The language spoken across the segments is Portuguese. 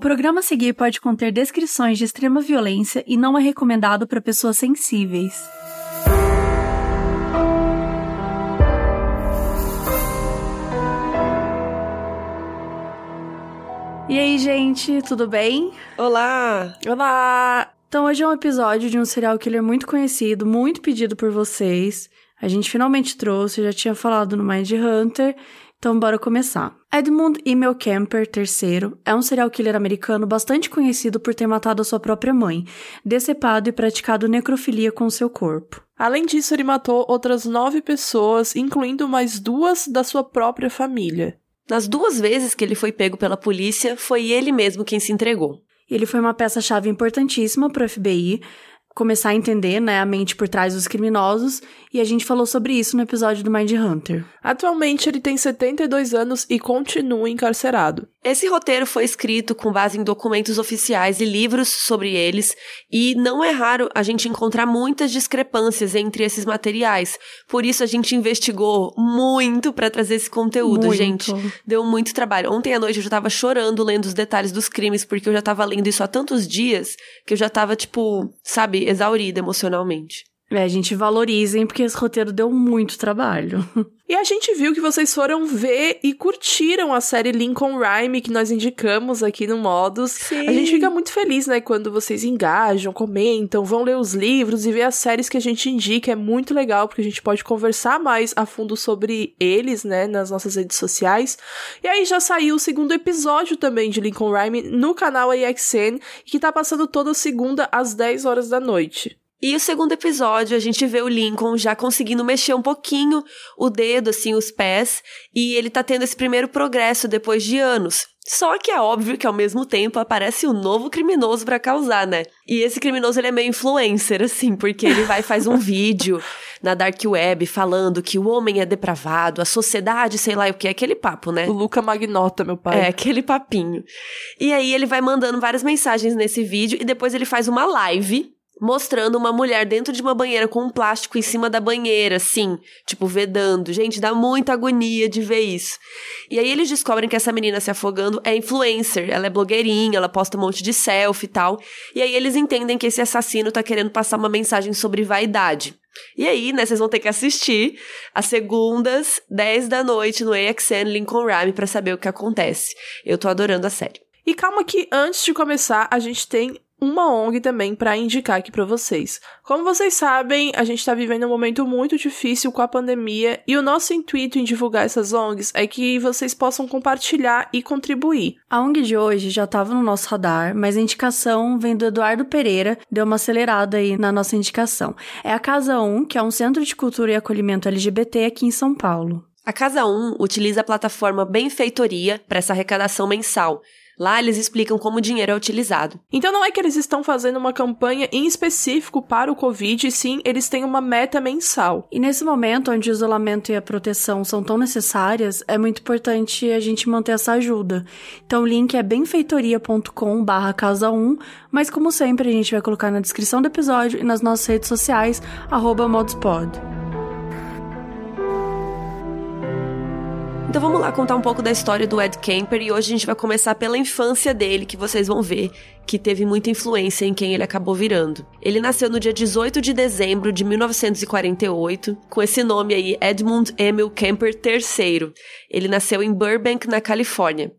programa a seguir pode conter descrições de extrema violência e não é recomendado para pessoas sensíveis. E aí, gente, tudo bem? Olá! Olá! Então, hoje é um episódio de um serial killer muito conhecido, muito pedido por vocês. A gente finalmente trouxe, já tinha falado no Mind Hunter, então bora começar. Edmund Emil Kemper III é um serial killer americano bastante conhecido por ter matado a sua própria mãe, decepado e praticado necrofilia com seu corpo. Além disso, ele matou outras nove pessoas, incluindo mais duas da sua própria família. Nas duas vezes que ele foi pego pela polícia, foi ele mesmo quem se entregou. Ele foi uma peça-chave importantíssima para o FBI, começar a entender né, a mente por trás dos criminosos, e a gente falou sobre isso no episódio do Mind Hunter. Atualmente ele tem 72 anos e continua encarcerado. Esse roteiro foi escrito com base em documentos oficiais e livros sobre eles, e não é raro a gente encontrar muitas discrepâncias entre esses materiais. Por isso a gente investigou muito para trazer esse conteúdo, Muito. gente. Deu muito trabalho. Ontem à noite eu já tava chorando lendo os detalhes dos crimes, porque eu já tava lendo isso há tantos dias que eu já tava, tipo, sabe, exaurida emocionalmente. É, a gente valorizem, porque esse roteiro deu muito trabalho. E a gente viu que vocês foram ver e curtiram a série Lincoln Rhyme que nós indicamos aqui no Modus. Sim. A gente fica muito feliz, né, quando vocês engajam, comentam, vão ler os livros e ver as séries que a gente indica. É muito legal, porque a gente pode conversar mais a fundo sobre eles, né, nas nossas redes sociais. E aí já saiu o segundo episódio também de Lincoln Rhyme no canal AXN, que tá passando toda segunda às 10 horas da noite. E o segundo episódio, a gente vê o Lincoln já conseguindo mexer um pouquinho o dedo, assim, os pés, e ele tá tendo esse primeiro progresso depois de anos. Só que é óbvio que ao mesmo tempo aparece um novo criminoso pra causar, né? E esse criminoso ele é meio influencer, assim, porque ele vai e faz um vídeo na Dark Web falando que o homem é depravado, a sociedade, sei lá o que, aquele papo, né? O Luca Magnota, meu pai. É, aquele papinho. E aí ele vai mandando várias mensagens nesse vídeo e depois ele faz uma live mostrando uma mulher dentro de uma banheira com um plástico em cima da banheira, assim, tipo vedando. Gente, dá muita agonia de ver isso. E aí eles descobrem que essa menina se afogando é influencer, ela é blogueirinha, ela posta um monte de selfie e tal. E aí eles entendem que esse assassino tá querendo passar uma mensagem sobre vaidade. E aí, né, vocês vão ter que assistir às segundas, 10 da noite no AXN Lincoln Rhyme pra saber o que acontece. Eu tô adorando a série. E calma que antes de começar, a gente tem uma ONG também para indicar aqui para vocês. Como vocês sabem, a gente está vivendo um momento muito difícil com a pandemia e o nosso intuito em divulgar essas ONGs é que vocês possam compartilhar e contribuir. A ONG de hoje já estava no nosso radar, mas a indicação vem do Eduardo Pereira, deu uma acelerada aí na nossa indicação. É a Casa 1, que é um centro de cultura e acolhimento LGBT aqui em São Paulo. A Casa 1 utiliza a plataforma Benfeitoria para essa arrecadação mensal. Lá eles explicam como o dinheiro é utilizado. Então não é que eles estão fazendo uma campanha em específico para o Covid, e sim, eles têm uma meta mensal. E nesse momento onde o isolamento e a proteção são tão necessárias, é muito importante a gente manter essa ajuda. Então o link é benfeitoria.com barra casa 1, mas como sempre a gente vai colocar na descrição do episódio e nas nossas redes sociais, arroba moduspod. Então vamos lá contar um pouco da história do Ed Kemper e hoje a gente vai começar pela infância dele, que vocês vão ver que teve muita influência em quem ele acabou virando. Ele nasceu no dia 18 de dezembro de 1948, com esse nome aí, Edmund Emil Kemper III. Ele nasceu em Burbank, na Califórnia.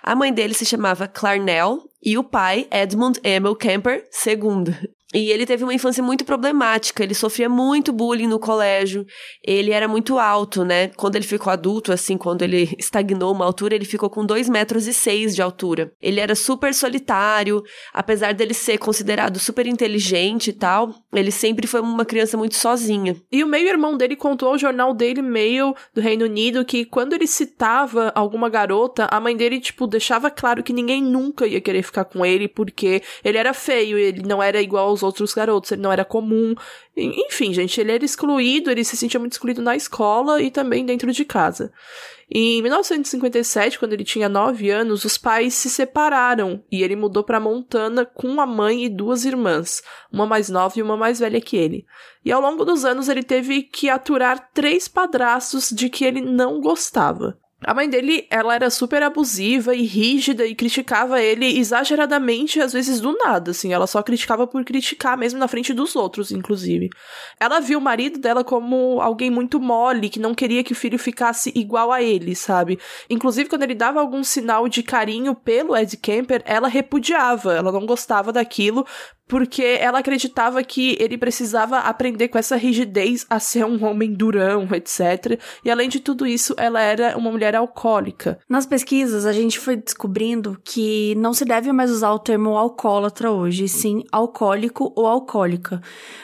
A mãe dele se chamava Clarnell e o pai, Edmund Emil Kemper II. E ele teve uma infância muito problemática, ele sofria muito bullying no colégio, ele era muito alto, né? Quando ele ficou adulto, assim, quando ele estagnou uma altura, ele ficou com 2 metros e seis de altura. Ele era super solitário, apesar dele ser considerado super inteligente e tal, ele sempre foi uma criança muito sozinha. E o meio-irmão dele contou ao jornal Daily Mail do Reino Unido que quando ele citava alguma garota, a mãe dele, tipo, deixava claro que ninguém nunca ia querer ficar com ele porque ele era feio, ele não era igual aos outros garotos, ele não era comum. En- Enfim, gente, ele era excluído, ele se sentia muito excluído na escola e também dentro de casa. Em 1957, quando ele tinha 9 anos, os pais se separaram e ele mudou para Montana com a mãe e duas irmãs, uma mais nova e uma mais velha que ele. E ao longo dos anos ele teve que aturar três padrastos de que ele não gostava. A mãe dele, ela era super abusiva e rígida e criticava ele exageradamente, às vezes do nada, assim. Ela só criticava por criticar mesmo na frente dos outros, inclusive. Ela viu o marido dela como alguém muito mole, que não queria que o filho ficasse igual a ele, sabe? Inclusive, quando ele dava algum sinal de carinho pelo Ed Kemper, ela repudiava, ela não gostava daquilo, porque ela acreditava que ele precisava aprender com essa rigidez a ser um homem durão, etc. E além de tudo isso, ela era uma mulher alcoólica. Nas pesquisas, a gente foi descobrindo que não se deve mais usar o termo alcoólatra hoje, sim alcoólico ou alcoólica.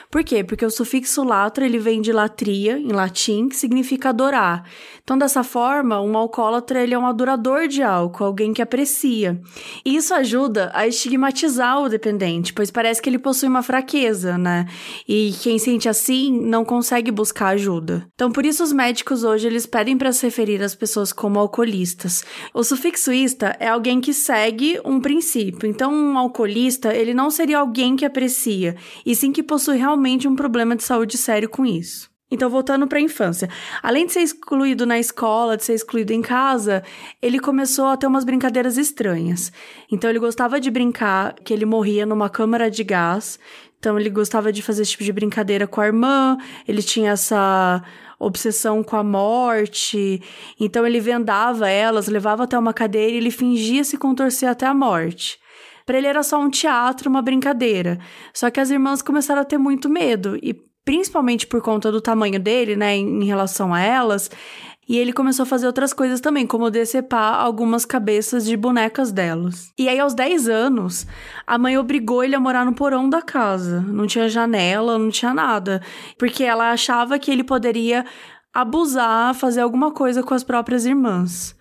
Por quê? Porque o sufixo latra, ele vem de latria, em latim, que significa adorar. Então, dessa forma, um alcoólatra, ele é um adorador de álcool, alguém que aprecia. E isso ajuda a estigmatizar o dependente, pois parece que ele possui uma fraqueza, né? E quem sente assim não consegue buscar ajuda. Então, por isso os médicos hoje, eles pedem para se referir às pessoas como alcoolistas. O sufixo ista é alguém que segue um princípio. Então, um alcoolista, ele não seria alguém que aprecia, e sim que possui realmente um problema de saúde sério com isso. Então, voltando para a infância. Além de ser excluído na escola, de ser excluído em casa, ele começou a ter umas brincadeiras estranhas. Então, ele gostava de brincar que ele morria numa câmara de gás. Então, ele gostava de fazer esse tipo de brincadeira com a irmã. Ele tinha essa obsessão com a morte. Então, ele vendava elas, levava até uma cadeira e ele fingia se contorcer até a morte. Para ele era só um teatro, uma brincadeira. Só que as irmãs começaram a ter muito medo e principalmente por conta do tamanho dele, né, em relação a elas, e ele começou a fazer outras coisas também, como decepar algumas cabeças de bonecas delas. E aí, aos 10 anos, a mãe obrigou ele a morar no porão da casa. Não tinha janela, não tinha nada. Porque ela achava que ele poderia abusar, fazer alguma coisa com as próprias irmãs.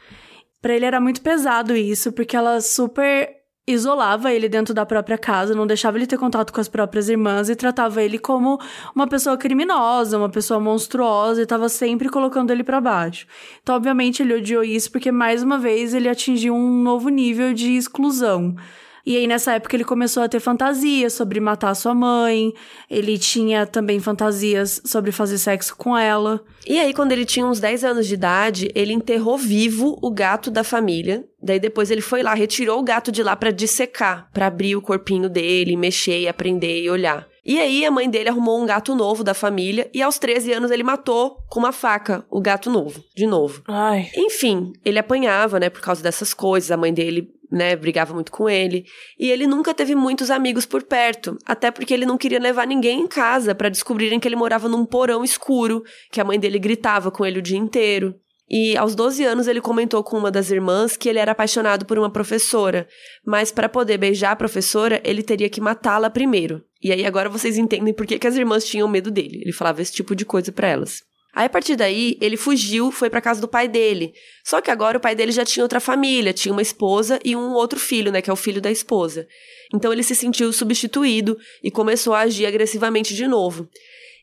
Para ele era muito pesado isso, porque ela super isolava ele dentro da própria casa, não deixava ele ter contato com as próprias irmãs e tratava ele como uma pessoa criminosa, uma pessoa monstruosa e estava sempre colocando ele para baixo. Então, obviamente, ele odiou isso porque mais uma vez ele atingiu um novo nível de exclusão. E aí, nessa época, ele começou a ter fantasias sobre matar sua mãe. Ele tinha também fantasias sobre fazer sexo com ela. E aí, quando ele tinha uns 10 anos de idade, ele enterrou vivo o gato da família. Daí depois ele foi lá, retirou o gato de lá para dissecar, para abrir o corpinho dele, mexer e aprender e olhar. E aí a mãe dele arrumou um gato novo da família e aos 13 anos ele matou com uma faca o gato novo, de novo. Ai. Enfim, ele apanhava, né, por causa dessas coisas. A mãe dele né, brigava muito com ele, e ele nunca teve muitos amigos por perto, até porque ele não queria levar ninguém em casa para descobrirem que ele morava num porão escuro, que a mãe dele gritava com ele o dia inteiro. E aos 12 anos ele comentou com uma das irmãs que ele era apaixonado por uma professora, mas para poder beijar a professora, ele teria que matá-la primeiro. E aí agora vocês entendem por que, que as irmãs tinham medo dele. Ele falava esse tipo de coisa para elas. Aí, a partir daí, ele fugiu, foi para casa do pai dele. Só que agora o pai dele já tinha outra família, tinha uma esposa e um outro filho, né, que é o filho da esposa. Então ele se sentiu substituído e começou a agir agressivamente de novo.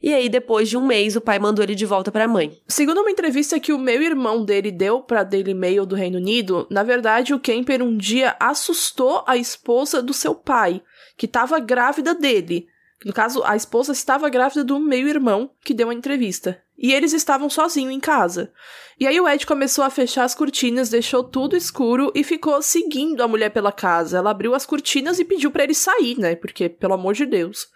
E aí, depois de um mês, o pai mandou ele de volta para a mãe. Segundo uma entrevista que o meu irmão dele deu para Daily Mail do Reino Unido, na verdade, o Kemper um dia assustou a esposa do seu pai, que estava grávida dele. No caso, a esposa estava grávida do meu irmão, que deu uma entrevista. E eles estavam sozinhos em casa. E aí o Ed começou a fechar as cortinas, deixou tudo escuro e ficou seguindo a mulher pela casa. Ela abriu as cortinas e pediu para ele sair, né? Porque, pelo amor de Deus.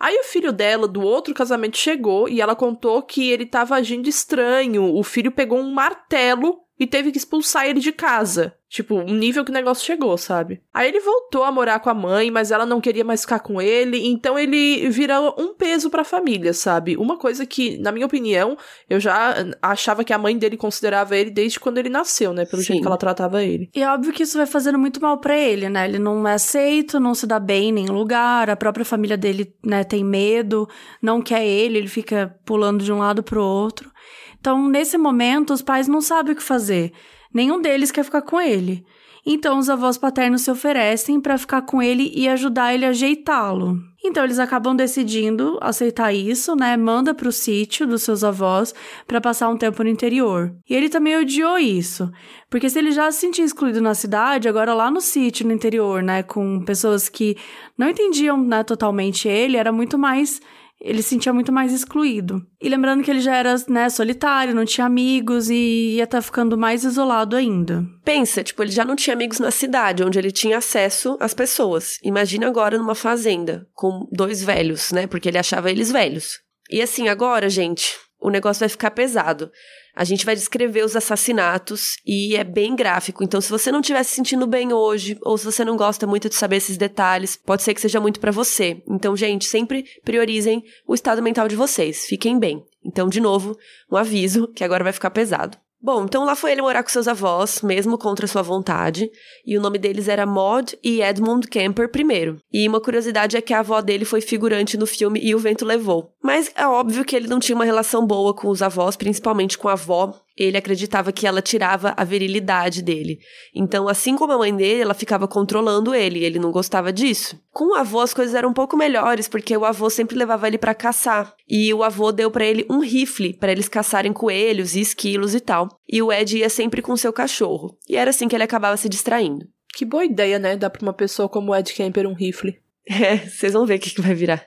Aí o filho dela, do outro casamento, chegou e ela contou que ele estava agindo estranho. O filho pegou um martelo e teve que expulsar ele de casa. Tipo, o nível que o negócio chegou, sabe? Aí ele voltou a morar com a mãe, mas ela não queria mais ficar com ele, então ele virou um peso pra família, sabe? Uma coisa que, na minha opinião, eu já achava que a mãe dele considerava ele desde quando ele nasceu, né? Pelo Sim. jeito que ela tratava ele. E é óbvio que isso vai fazendo muito mal para ele, né? Ele não é aceito, não se dá bem em nenhum lugar, a própria família dele, né, tem medo, não quer ele, ele fica pulando de um lado pro outro. Então, nesse momento, os pais não sabem o que fazer. Nenhum deles quer ficar com ele. Então, os avós paternos se oferecem para ficar com ele e ajudar ele a ajeitá-lo. Então, eles acabam decidindo aceitar isso, né? Manda para o sítio dos seus avós para passar um tempo no interior. E ele também odiou isso, porque se ele já se sentia excluído na cidade, agora lá no sítio, no interior, né? Com pessoas que não entendiam né, totalmente ele, era muito mais ele se sentia muito mais excluído. E lembrando que ele já era, né, solitário, não tinha amigos e ia estar tá ficando mais isolado ainda. Pensa, tipo, ele já não tinha amigos na cidade, onde ele tinha acesso às pessoas. Imagina agora numa fazenda, com dois velhos, né, porque ele achava eles velhos. E assim, agora, gente, o negócio vai ficar pesado. A gente vai descrever os assassinatos e é bem gráfico. Então, se você não estiver se sentindo bem hoje, ou se você não gosta muito de saber esses detalhes, pode ser que seja muito para você. Então, gente, sempre priorizem o estado mental de vocês. Fiquem bem. Então, de novo, um aviso que agora vai ficar pesado. Bom, então lá foi ele morar com seus avós, mesmo contra sua vontade, e o nome deles era Maud e Edmund Kemper primeiro. E uma curiosidade é que a avó dele foi figurante no filme E o Vento Levou. Mas é óbvio que ele não tinha uma relação boa com os avós, principalmente com a avó, ele acreditava que ela tirava a virilidade dele. Então, assim como a mãe dele, ela ficava controlando ele, e ele não gostava disso. Com o avô as coisas eram um pouco melhores, porque o avô sempre levava ele para caçar, e o avô deu para ele um rifle para eles caçarem coelhos e esquilos e tal. E o Ed ia sempre com seu cachorro. E era assim que ele acabava se distraindo. Que boa ideia, né? Dar pra uma pessoa como o Ed Kemper um rifle. É, vocês vão ver o que, que vai virar.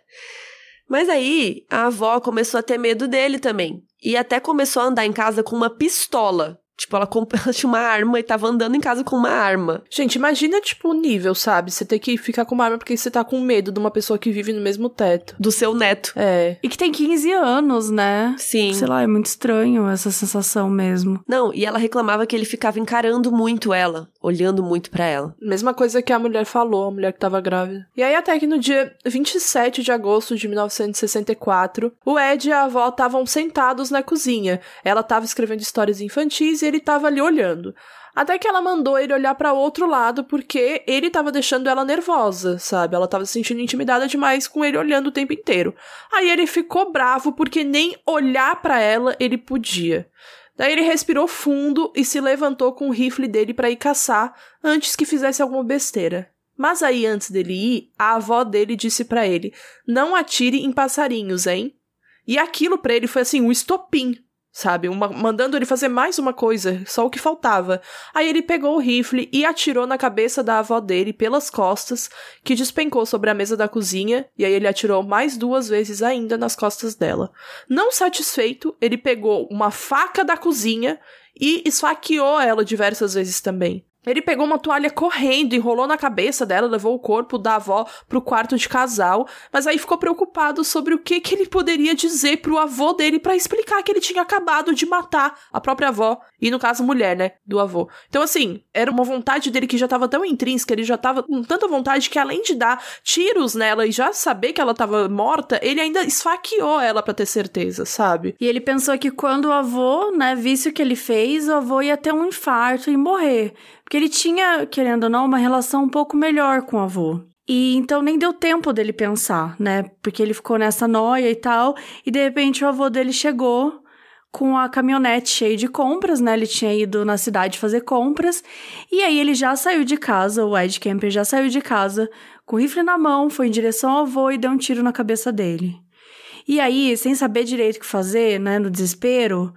Mas aí, a avó começou a ter medo dele também. E até começou a andar em casa com uma pistola. Tipo, ela, ela tinha uma arma e tava andando em casa com uma arma. Gente, imagina, tipo, o nível, sabe? Você ter que ficar com uma arma porque você tá com medo de uma pessoa que vive no mesmo teto. Do seu neto. É. E que tem 15 anos, né? Sim. Sei lá, é muito estranho essa sensação mesmo. Não, e ela reclamava que ele ficava encarando muito ela, olhando muito para ela. Mesma coisa que a mulher falou, a mulher que tava grávida. E aí, até que no dia 27 de agosto de 1964, o Ed e a avó estavam sentados na cozinha. Ela tava escrevendo histórias infantis e ele tava ali olhando. Até que ela mandou ele olhar para outro lado porque ele tava deixando ela nervosa, sabe? Ela tava se sentindo intimidada demais com ele olhando o tempo inteiro. Aí ele ficou bravo porque nem olhar para ela ele podia. Daí ele respirou fundo e se levantou com o rifle dele para ir caçar antes que fizesse alguma besteira. Mas aí antes dele ir, a avó dele disse para ele: "Não atire em passarinhos, hein?" E aquilo para ele foi assim um estopim sabe? Uma, mandando ele fazer mais uma coisa, só o que faltava. Aí ele pegou o rifle e atirou na cabeça da avó dele pelas costas, que despencou sobre a mesa da cozinha, e aí ele atirou mais duas vezes ainda nas costas dela. Não satisfeito, ele pegou uma faca da cozinha e esfaqueou ela diversas vezes também. Ele pegou uma toalha correndo, enrolou na cabeça dela, levou o corpo da avó pro quarto de casal, mas aí ficou preocupado sobre o que, que ele poderia dizer pro avô dele para explicar que ele tinha acabado de matar a própria avó, e no caso mulher, né, do avô. Então assim, era uma vontade dele que já tava tão intrínseca, ele já tava com tanta vontade que além de dar tiros nela e já saber que ela tava morta, ele ainda esfaqueou ela para ter certeza, sabe? E ele pensou que quando o avô, né, visse o que ele fez, o avô ia ter um infarto e morrer. Porque ele tinha, querendo ou não, uma relação um pouco melhor com o avô. E então nem deu tempo dele pensar, né? Porque ele ficou nessa noia e tal. E de repente o avô dele chegou com a caminhonete cheia de compras, né? Ele tinha ido na cidade fazer compras. E aí ele já saiu de casa, o Ed Kemper já saiu de casa com o rifle na mão, foi em direção ao avô e deu um tiro na cabeça dele. E aí, sem saber direito o que fazer, né? No desespero,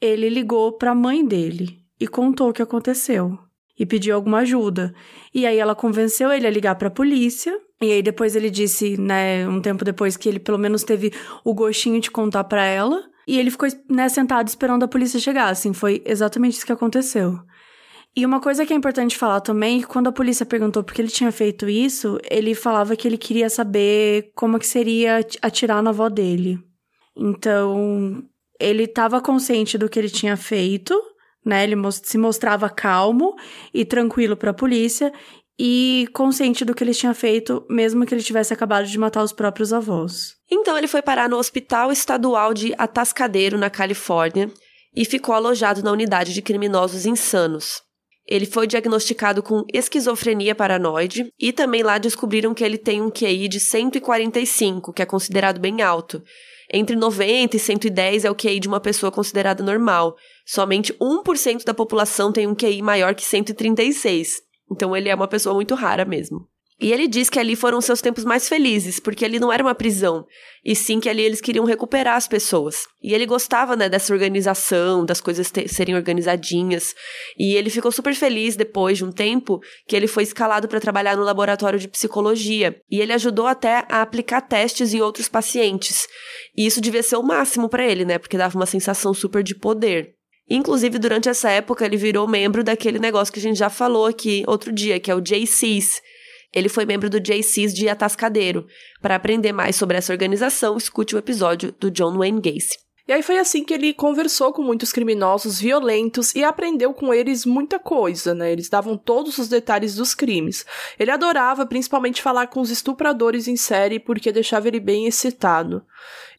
ele ligou para a mãe dele e contou o que aconteceu e pediu alguma ajuda. E aí ela convenceu ele a ligar para a polícia. E aí depois ele disse, né, um tempo depois que ele pelo menos teve o gostinho de contar para ela. E ele ficou, né, sentado esperando a polícia chegar, assim, foi exatamente isso que aconteceu. E uma coisa que é importante falar também, quando a polícia perguntou por que ele tinha feito isso, ele falava que ele queria saber como que seria atirar na avó dele. Então, ele estava consciente do que ele tinha feito, né? Ele se mostrava calmo e tranquilo para a polícia e consciente do que ele tinha feito, mesmo que ele tivesse acabado de matar os próprios avós. Então ele foi parar no Hospital Estadual de Atascadero, na Califórnia, e ficou alojado na unidade de criminosos insanos. Ele foi diagnosticado com esquizofrenia paranoide e também lá descobriram que ele tem um QI de 145, que é considerado bem alto. Entre 90 e 110 é o QI de uma pessoa considerada normal. Somente 1% da população tem um QI maior que 136. Então ele é uma pessoa muito rara mesmo. E ele diz que ali foram seus tempos mais felizes, porque ali não era uma prisão, e sim que ali eles queriam recuperar as pessoas. E ele gostava, né, dessa organização, das coisas serem organizadinhas. E ele ficou super feliz depois de um tempo que ele foi escalado para trabalhar no laboratório de psicologia. E ele ajudou até a aplicar testes em outros pacientes. E isso devia ser o máximo para ele, né, porque dava uma sensação super de poder. Inclusive, durante essa época, ele virou membro daquele negócio que a gente já falou aqui outro dia, que é o JCs, ele foi membro do JCs de Atascadeiro. Para aprender mais sobre essa organização, escute o episódio do John Wayne Gacy. E aí foi assim que ele conversou com muitos criminosos violentos e aprendeu com eles muita coisa, né? Eles davam todos os detalhes dos crimes. Ele adorava principalmente falar com os estupradores em série porque deixava ele bem excitado.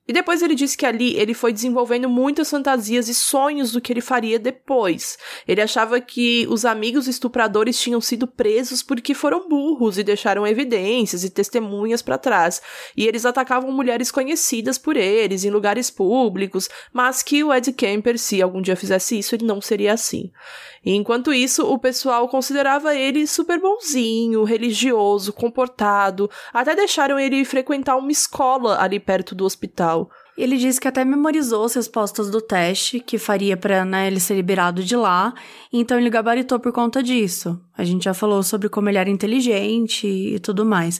E depois ele disse que ali ele foi desenvolvendo muitas fantasias e sonhos do que ele faria depois. Ele achava que os amigos estupradores tinham sido presos porque foram burros e deixaram evidências e testemunhas para trás. E eles atacavam mulheres conhecidas por eles em lugares públicos, mas que o Ed Kemper, se algum dia fizesse isso, ele não seria assim. Enquanto isso, o pessoal considerava ele super bonzinho, religioso, comportado, até deixaram ele frequentar uma escola ali perto do hospital. Ele disse que até memorizou as respostas do teste que faria para né, ele ser liberado de lá, então ele gabaritou por conta disso. A gente já falou sobre como ele era inteligente e tudo mais.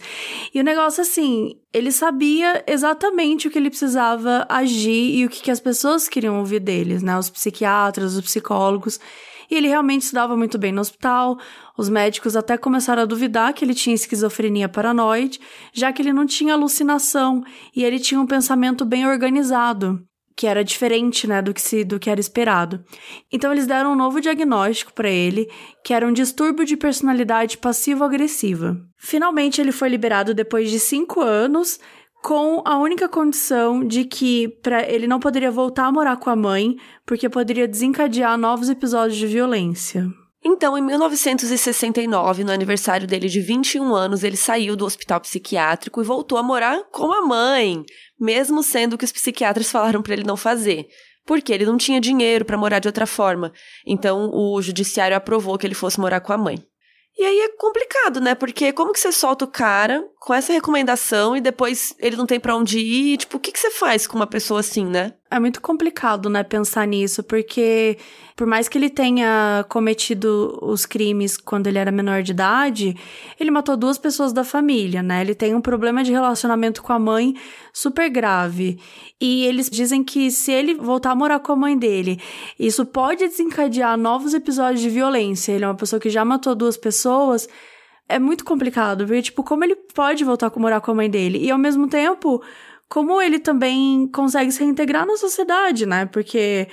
E o negócio assim, ele sabia exatamente o que ele precisava agir e o que, que as pessoas queriam ouvir deles, né? Os psiquiatras, os psicólogos. E ele realmente se dava muito bem no hospital. Os médicos até começaram a duvidar que ele tinha esquizofrenia paranoide, já que ele não tinha alucinação e ele tinha um pensamento bem organizado que era diferente, né, do que se do que era esperado. Então eles deram um novo diagnóstico para ele, que era um distúrbio de personalidade passivo-agressiva. Finalmente ele foi liberado depois de cinco anos, com a única condição de que para ele não poderia voltar a morar com a mãe, porque poderia desencadear novos episódios de violência. Então, em 1969, no aniversário dele de 21 anos, ele saiu do hospital psiquiátrico e voltou a morar com a mãe, mesmo sendo que os psiquiatras falaram para ele não fazer, porque ele não tinha dinheiro para morar de outra forma. Então, o judiciário aprovou que ele fosse morar com a mãe. E aí é complicado, né? Porque como que você solta o cara com essa recomendação e depois ele não tem para onde ir? Tipo, o que, que você faz com uma pessoa assim, né? É muito complicado, né, pensar nisso, porque por mais que ele tenha cometido os crimes quando ele era menor de idade, ele matou duas pessoas da família, né? Ele tem um problema de relacionamento com a mãe super grave. E eles dizem que se ele voltar a morar com a mãe dele, isso pode desencadear novos episódios de violência. Ele é uma pessoa que já matou duas pessoas. É muito complicado, porque, tipo, como ele pode voltar a morar com a mãe dele? E ao mesmo tempo como ele também consegue se reintegrar na sociedade, né? Porque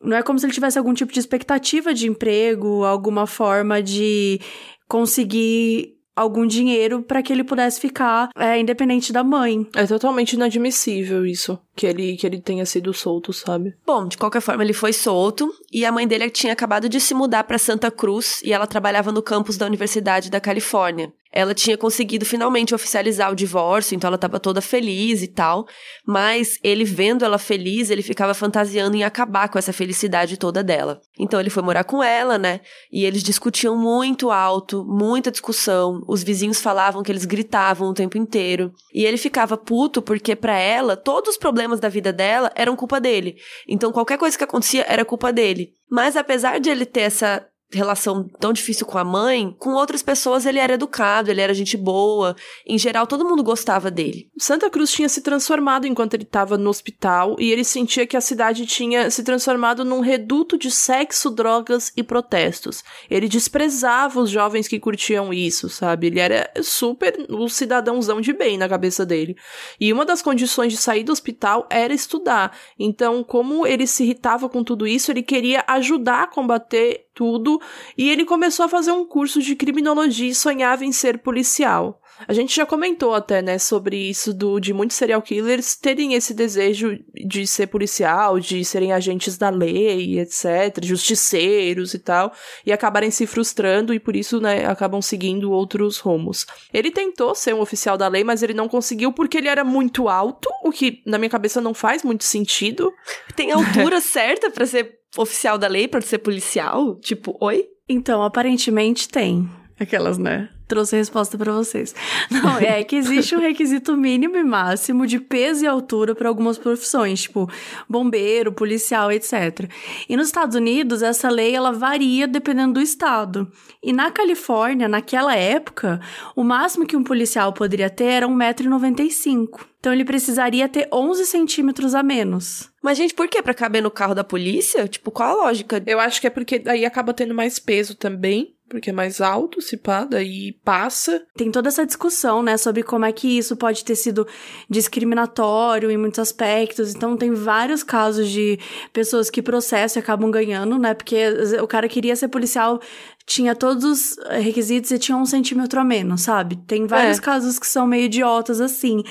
não é como se ele tivesse algum tipo de expectativa de emprego, alguma forma de conseguir algum dinheiro para que ele pudesse ficar é, independente da mãe. É totalmente inadmissível isso, que ele, que ele tenha sido solto, sabe? Bom, de qualquer forma, ele foi solto e a mãe dele tinha acabado de se mudar para Santa Cruz e ela trabalhava no campus da Universidade da Califórnia ela tinha conseguido finalmente oficializar o divórcio, então ela estava toda feliz e tal. Mas ele vendo ela feliz, ele ficava fantasiando em acabar com essa felicidade toda dela. Então ele foi morar com ela, né? E eles discutiam muito alto, muita discussão. Os vizinhos falavam que eles gritavam o tempo inteiro. E ele ficava puto porque para ela todos os problemas da vida dela eram culpa dele. Então qualquer coisa que acontecia era culpa dele. Mas apesar de ele ter essa relação tão difícil com a mãe, com outras pessoas ele era educado, ele era gente boa. Em geral, todo mundo gostava dele. Santa Cruz tinha se transformado enquanto ele estava no hospital e ele sentia que a cidade tinha se transformado num reduto de sexo, drogas e protestos. Ele desprezava os jovens que curtiam isso, sabe? Ele era super o um cidadãozão de bem na cabeça dele. E uma das condições de sair do hospital era estudar. Então, como ele se irritava com tudo isso, ele queria ajudar a combater tudo, e ele começou a fazer um curso de criminologia e sonhava em ser policial. A gente já comentou até, né, sobre isso do, de muitos serial killers terem esse desejo de ser policial, de serem agentes da lei, etc., justiceiros e tal, e acabarem se frustrando e por isso, né, acabam seguindo outros rumos. Ele tentou ser um oficial da lei, mas ele não conseguiu porque ele era muito alto, o que na minha cabeça não faz muito sentido. Tem altura certa para ser oficial da lei, para ser policial? Tipo, oi? Então, aparentemente tem. Aquelas, né? Trouxe a resposta para vocês. Não, é que existe um requisito mínimo e máximo de peso e altura para algumas profissões, tipo bombeiro, policial, etc. E nos Estados Unidos, essa lei ela varia dependendo do estado. E na Califórnia, naquela época, o máximo que um policial poderia ter era 1,95m. Então ele precisaria ter 11 centímetros a menos. Mas, gente, por que? Pra caber no carro da polícia? Tipo, qual a lógica? Eu acho que é porque aí acaba tendo mais peso também porque é mais alto, se pá, daí passa. Tem toda essa discussão, né, sobre como é que isso pode ter sido discriminatório em muitos aspectos. Então, tem vários casos de pessoas que processam e acabam ganhando, né, porque o cara queria ser policial, tinha todos os requisitos e tinha um centímetro a menos, sabe? Tem vários é. casos que são meio idiotas assim.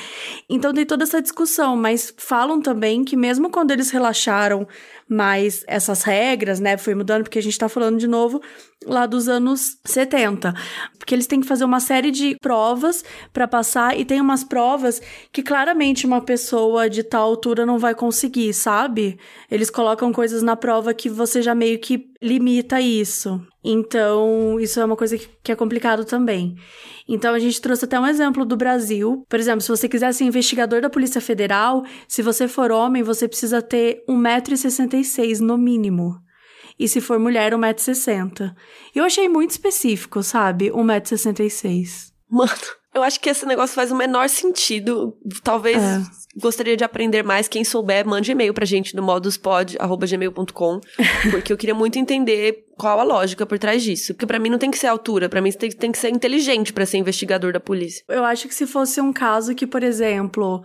Então, tem toda essa discussão, mas falam também que mesmo quando eles relaxaram mais essas regras, né, foi mudando, porque a gente tá falando de novo lá dos anos 70. Porque eles têm que fazer uma série de provas para passar e tem umas provas que claramente uma pessoa de tal altura não vai conseguir, sabe? Eles colocam coisas na prova que você já meio que limita isso. Então, isso é uma coisa que é complicado também. Então, a gente trouxe até um exemplo do Brasil. Por exemplo, se você quiser ser investigador da Polícia Federal, se você for homem, você precisa ter 1,66m no mínimo e se for mulher, 1,60m. Eu achei muito específico, sabe? 1,66m. Mano, eu acho que esse negócio faz o menor sentido. Talvez é. gostaria de aprender mais. Quem souber, mande e-mail pra gente no moduspod.gmail.com. Porque eu queria muito entender qual a lógica por trás disso. Porque para mim não tem que ser altura, para mim tem, tem que ser inteligente para ser investigador da polícia. Eu acho que se fosse um caso que, por exemplo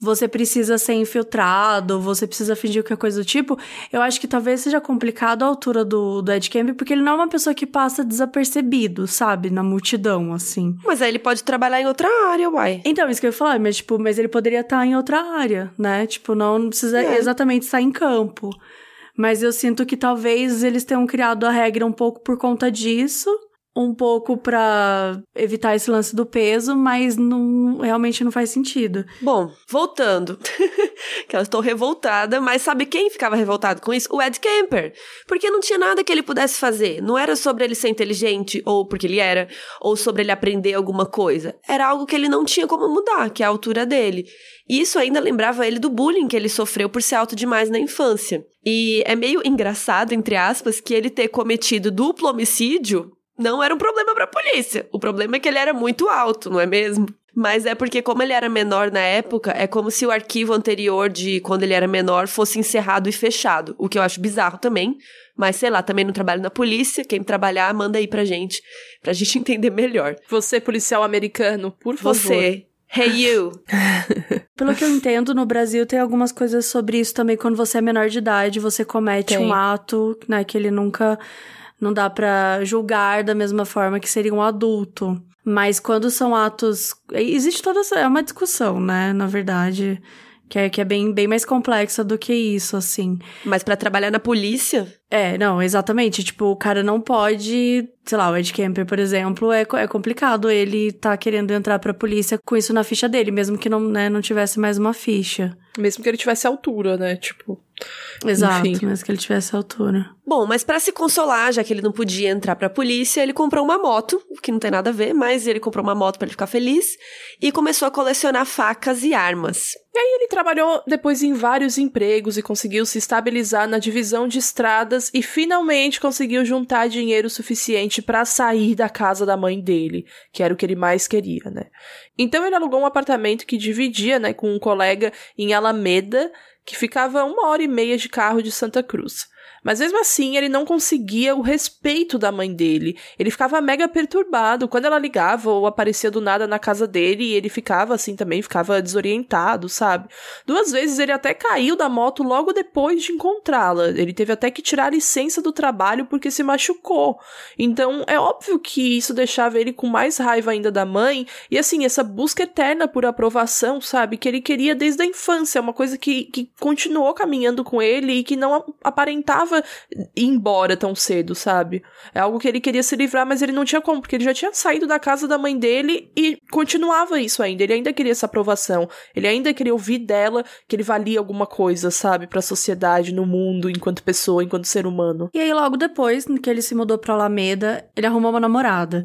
você precisa ser infiltrado, você precisa fingir qualquer coisa do tipo, eu acho que talvez seja complicado a altura do, do Ed Camp, porque ele não é uma pessoa que passa desapercebido, sabe? Na multidão, assim. Mas aí ele pode trabalhar em outra área, uai. Então, isso que eu ia falar, mas, tipo, mas ele poderia estar em outra área, né? Tipo, não, não precisa é. exatamente estar em campo. Mas eu sinto que talvez eles tenham criado a regra um pouco por conta disso um pouco para evitar esse lance do peso, mas não realmente não faz sentido. Bom, voltando. que eu estou revoltada, mas sabe quem ficava revoltado com isso? O Ed Kemper. Porque não tinha nada que ele pudesse fazer. Não era sobre ele ser inteligente, ou porque ele era, ou sobre ele aprender alguma coisa. Era algo que ele não tinha como mudar, que é a altura dele. E isso ainda lembrava ele do bullying que ele sofreu por ser alto demais na infância. E é meio engraçado, entre aspas, que ele ter cometido duplo homicídio não era um problema para a polícia. O problema é que ele era muito alto, não é mesmo? Mas é porque, como ele era menor na época, é como se o arquivo anterior de quando ele era menor fosse encerrado e fechado. O que eu acho bizarro também. Mas sei lá, também não trabalho na polícia. Quem trabalhar, manda aí pra gente. Pra gente entender melhor. Você, policial americano, por favor. Você. Hey you! Pelo que eu entendo, no Brasil tem algumas coisas sobre isso também. Quando você é menor de idade, você comete tem. um ato, né, que ele nunca não dá para julgar da mesma forma que seria um adulto. Mas quando são atos. Existe toda essa. É uma discussão, né? Na verdade. Que é, que é bem, bem mais complexa do que isso, assim. Mas para trabalhar na polícia? É, não, exatamente. Tipo, o cara não pode. Sei lá, o Ed Kemper, por exemplo, é, é complicado ele tá querendo entrar pra polícia com isso na ficha dele, mesmo que não, né, não tivesse mais uma ficha. Mesmo que ele tivesse altura, né? Tipo. Exato, Enfim. mesmo que ele tivesse altura. Bom, mas para se consolar, já que ele não podia entrar pra polícia, ele comprou uma moto, que não tem nada a ver, mas ele comprou uma moto para ele ficar feliz e começou a colecionar facas e armas. E aí ele trabalhou depois em vários empregos e conseguiu se estabilizar na divisão de estradas e finalmente conseguiu juntar dinheiro suficiente para sair da casa da mãe dele, que era o que ele mais queria, né? Então ele alugou um apartamento que dividia, né, com um colega em Alameda, que ficava uma hora e meia de carro de Santa Cruz. Mas mesmo assim, ele não conseguia o respeito da mãe dele. Ele ficava mega perturbado. Quando ela ligava ou aparecia do nada na casa dele, ele ficava assim também, ficava desorientado, sabe? Duas vezes ele até caiu da moto logo depois de encontrá-la. Ele teve até que tirar licença do trabalho porque se machucou. Então, é óbvio que isso deixava ele com mais raiva ainda da mãe. E assim, essa busca eterna por aprovação, sabe? Que ele queria desde a infância. Uma coisa que, que continuou caminhando com ele e que não aparentava precisava ir embora tão cedo, sabe? É algo que ele queria se livrar, mas ele não tinha como, porque ele já tinha saído da casa da mãe dele e continuava isso ainda. Ele ainda queria essa aprovação. Ele ainda queria ouvir dela que ele valia alguma coisa, sabe? Pra sociedade, no mundo, enquanto pessoa, enquanto ser humano. E aí, logo depois que ele se mudou pra Alameda, ele arrumou uma namorada.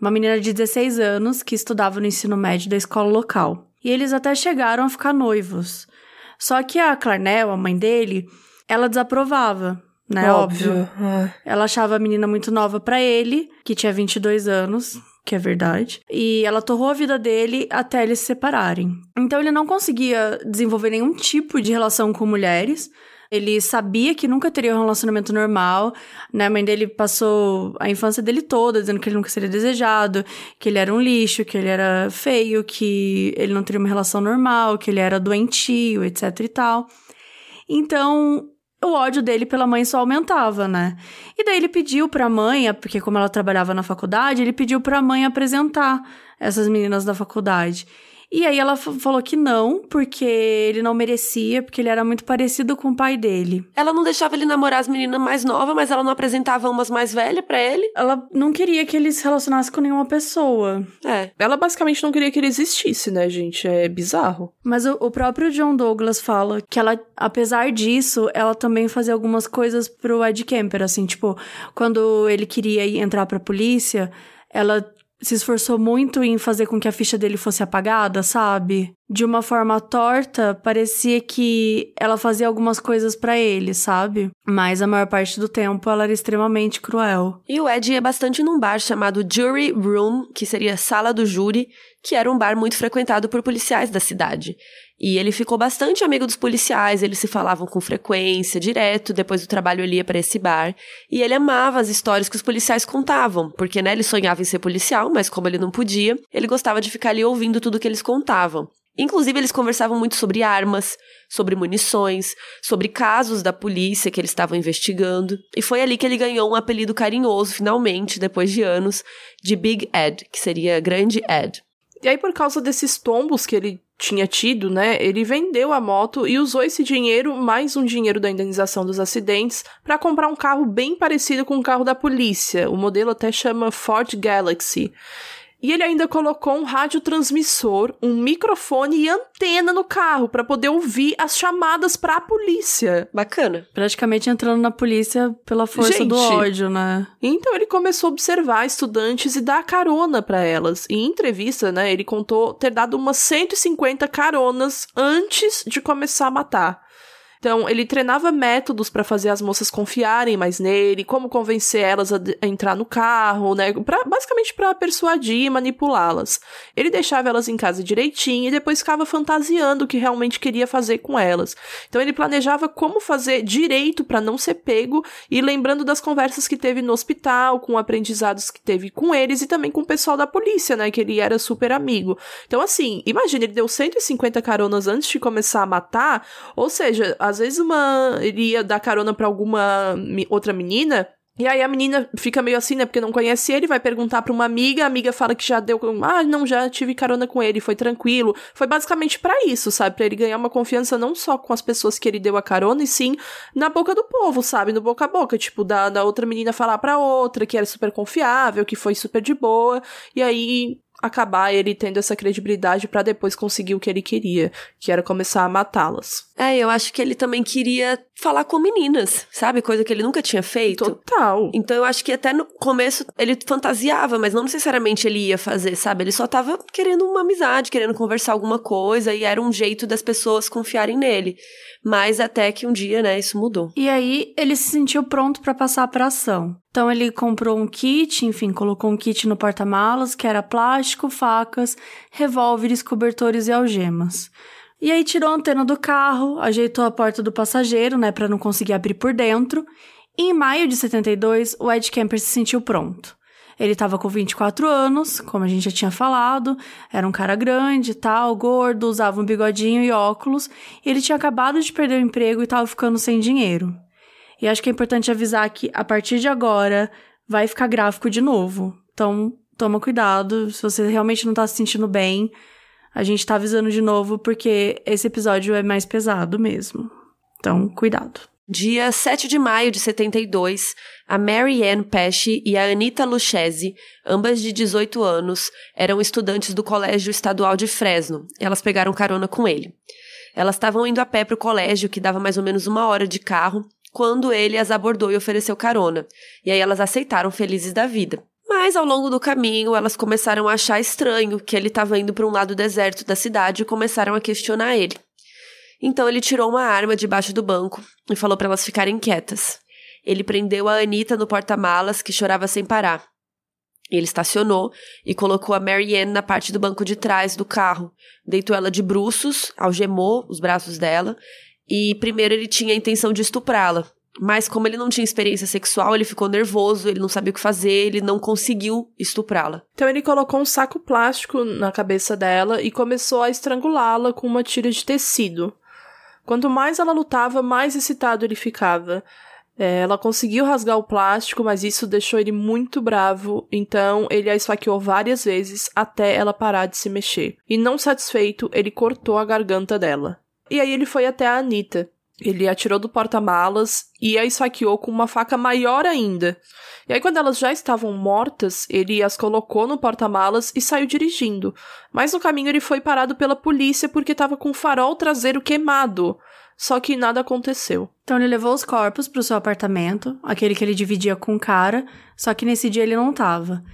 uma menina de 16 anos que estudava no ensino médio da escola local. E eles até chegaram a ficar noivos. Só que a Clarnell, a mãe dele, ela desaprovava, né? Óbvio. Óbvio. Ela achava a menina muito nova para ele, que tinha 22 anos, que é verdade. E ela torrou a vida dele até eles se separarem. Então ele não conseguia desenvolver nenhum tipo de relação com mulheres. Ele sabia que nunca teria um relacionamento normal, né? A mãe dele passou a infância dele toda dizendo que ele nunca seria desejado, que ele era um lixo, que ele era feio, que ele não teria uma relação normal, que ele era doentio, etc e tal. Então, o ódio dele pela mãe só aumentava, né? E daí ele pediu pra mãe, porque como ela trabalhava na faculdade, ele pediu pra mãe apresentar essas meninas da faculdade. E aí ela falou que não, porque ele não merecia, porque ele era muito parecido com o pai dele. Ela não deixava ele namorar as meninas mais novas, mas ela não apresentava umas mais velhas para ele? Ela não queria que ele se relacionasse com nenhuma pessoa. É. Ela basicamente não queria que ele existisse, né, gente? É bizarro. Mas o, o próprio John Douglas fala que ela, apesar disso, ela também fazia algumas coisas pro Ed Kemper, assim, tipo, quando ele queria entrar pra polícia, ela se esforçou muito em fazer com que a ficha dele fosse apagada, sabe? De uma forma torta, parecia que ela fazia algumas coisas para ele, sabe? Mas a maior parte do tempo ela era extremamente cruel. E o Ed ia bastante num bar chamado Jury Room, que seria sala do júri, que era um bar muito frequentado por policiais da cidade. E ele ficou bastante amigo dos policiais, eles se falavam com frequência, direto, depois do trabalho ele ia para esse bar. E ele amava as histórias que os policiais contavam, porque, né, ele sonhava em ser policial, mas como ele não podia, ele gostava de ficar ali ouvindo tudo que eles contavam. Inclusive, eles conversavam muito sobre armas, sobre munições, sobre casos da polícia que eles estavam investigando. E foi ali que ele ganhou um apelido carinhoso, finalmente, depois de anos, de Big Ed, que seria Grande Ed. E aí, por causa desses tombos que ele tinha tido, né, ele vendeu a moto e usou esse dinheiro, mais um dinheiro da indenização dos acidentes, para comprar um carro bem parecido com o carro da polícia. O modelo até chama Ford Galaxy. E ele ainda colocou um radiotransmissor, um microfone e antena no carro para poder ouvir as chamadas para a polícia. Bacana. Praticamente entrando na polícia pela força Gente, do ódio, né? Então ele começou a observar estudantes e dar carona para elas. E em entrevista, né, ele contou ter dado umas 150 caronas antes de começar a matar. Então, ele treinava métodos para fazer as moças confiarem mais nele, como convencer elas a, a entrar no carro, né? Pra, basicamente para persuadir e manipulá-las. Ele deixava elas em casa direitinho e depois ficava fantasiando o que realmente queria fazer com elas. Então, ele planejava como fazer direito para não ser pego e lembrando das conversas que teve no hospital, com aprendizados que teve com eles e também com o pessoal da polícia, né? Que ele era super amigo. Então, assim, imagina, ele deu 150 caronas antes de começar a matar, ou seja, às vezes uma ele ia dar carona para alguma outra menina e aí a menina fica meio assim, né? Porque não conhece ele, vai perguntar pra uma amiga, a amiga fala que já deu. Ah, não, já tive carona com ele, foi tranquilo. Foi basicamente para isso, sabe? Pra ele ganhar uma confiança não só com as pessoas que ele deu a carona, e sim na boca do povo, sabe? No boca a boca. Tipo, da, da outra menina falar pra outra que era super confiável, que foi super de boa. E aí acabar ele tendo essa credibilidade para depois conseguir o que ele queria, que era começar a matá-las. É, eu acho que ele também queria falar com meninas, sabe? Coisa que ele nunca tinha feito. Total. Então eu acho que até no começo ele fantasiava, mas não necessariamente ele ia fazer, sabe? Ele só tava querendo uma amizade, querendo conversar alguma coisa e era um jeito das pessoas confiarem nele. Mas até que um dia, né, isso mudou. E aí ele se sentiu pronto para passar para ação. Então ele comprou um kit, enfim, colocou um kit no porta-malas que era plástico, facas, revólveres, cobertores e algemas. E aí tirou a antena do carro, ajeitou a porta do passageiro, né, para não conseguir abrir por dentro. E em maio de 72, o Ed Kemper se sentiu pronto. Ele estava com 24 anos, como a gente já tinha falado, era um cara grande, tal, gordo, usava um bigodinho e óculos, e ele tinha acabado de perder o emprego e estava ficando sem dinheiro. E acho que é importante avisar que a partir de agora vai ficar gráfico de novo. Então, toma cuidado, se você realmente não tá se sentindo bem, a gente tá avisando de novo porque esse episódio é mais pesado mesmo. Então, cuidado. Dia 7 de maio de 72, a Mary Ann Pesce e a Anita Lucchese, ambas de 18 anos, eram estudantes do Colégio Estadual de Fresno. Elas pegaram carona com ele. Elas estavam indo a pé para o colégio, que dava mais ou menos uma hora de carro, quando ele as abordou e ofereceu carona. E aí elas aceitaram felizes da vida. Mas ao longo do caminho, elas começaram a achar estranho que ele estava indo para um lado deserto da cidade e começaram a questionar ele. Então ele tirou uma arma debaixo do banco e falou para elas ficarem quietas. Ele prendeu a Anita no porta-malas, que chorava sem parar. Ele estacionou e colocou a Marianne na parte do banco de trás do carro. Deitou ela de bruços, algemou os braços dela. E primeiro ele tinha a intenção de estuprá-la. Mas como ele não tinha experiência sexual, ele ficou nervoso, ele não sabia o que fazer, ele não conseguiu estuprá-la. Então ele colocou um saco plástico na cabeça dela e começou a estrangulá-la com uma tira de tecido. Quanto mais ela lutava, mais excitado ele ficava. É, ela conseguiu rasgar o plástico, mas isso deixou ele muito bravo, então ele a esfaqueou várias vezes até ela parar de se mexer. E não satisfeito, ele cortou a garganta dela. E aí ele foi até a Anita. Ele atirou do porta-malas e a esfaqueou com uma faca maior ainda. E aí, quando elas já estavam mortas, ele as colocou no porta-malas e saiu dirigindo. Mas no caminho ele foi parado pela polícia porque estava com o farol traseiro queimado. Só que nada aconteceu. Então ele levou os corpos para o seu apartamento, aquele que ele dividia com o cara, só que nesse dia ele não tava.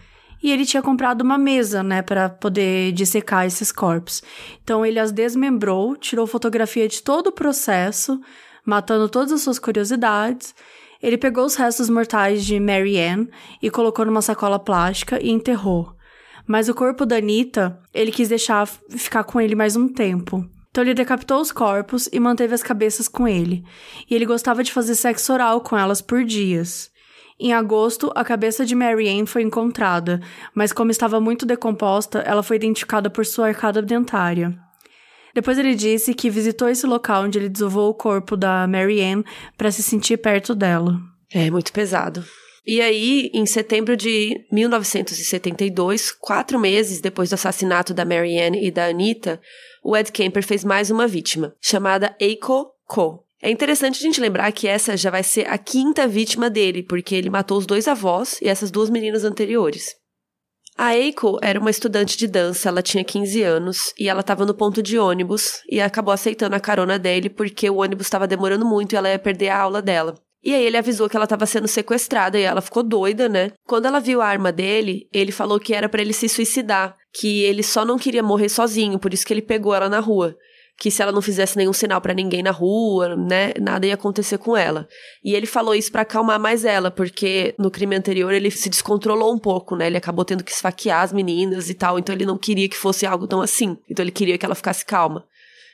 E ele tinha comprado uma mesa, né, para poder dissecar esses corpos. Então ele as desmembrou, tirou fotografia de todo o processo, matando todas as suas curiosidades. Ele pegou os restos mortais de Mary Ann e colocou numa sacola plástica e enterrou. Mas o corpo da Anitta, ele quis deixar ficar com ele mais um tempo. Então ele decapitou os corpos e manteve as cabeças com ele. E ele gostava de fazer sexo oral com elas por dias. Em agosto, a cabeça de Mary Ann foi encontrada, mas como estava muito decomposta, ela foi identificada por sua arcada dentária. Depois ele disse que visitou esse local onde ele desovou o corpo da Mary Ann para se sentir perto dela. É muito pesado. E aí, em setembro de 1972, quatro meses depois do assassinato da Mary Ann e da Anita, o Ed Kemper fez mais uma vítima, chamada Eiko Ko. É interessante a gente lembrar que essa já vai ser a quinta vítima dele, porque ele matou os dois avós e essas duas meninas anteriores. A Eiko era uma estudante de dança, ela tinha 15 anos e ela estava no ponto de ônibus e acabou aceitando a carona dele porque o ônibus estava demorando muito e ela ia perder a aula dela. E aí ele avisou que ela estava sendo sequestrada e ela ficou doida, né? Quando ela viu a arma dele, ele falou que era para ele se suicidar, que ele só não queria morrer sozinho, por isso que ele pegou ela na rua. Que se ela não fizesse nenhum sinal para ninguém na rua, né, nada ia acontecer com ela. E ele falou isso para acalmar mais ela, porque no crime anterior ele se descontrolou um pouco, né? Ele acabou tendo que esfaquear as meninas e tal, então ele não queria que fosse algo tão assim. Então ele queria que ela ficasse calma.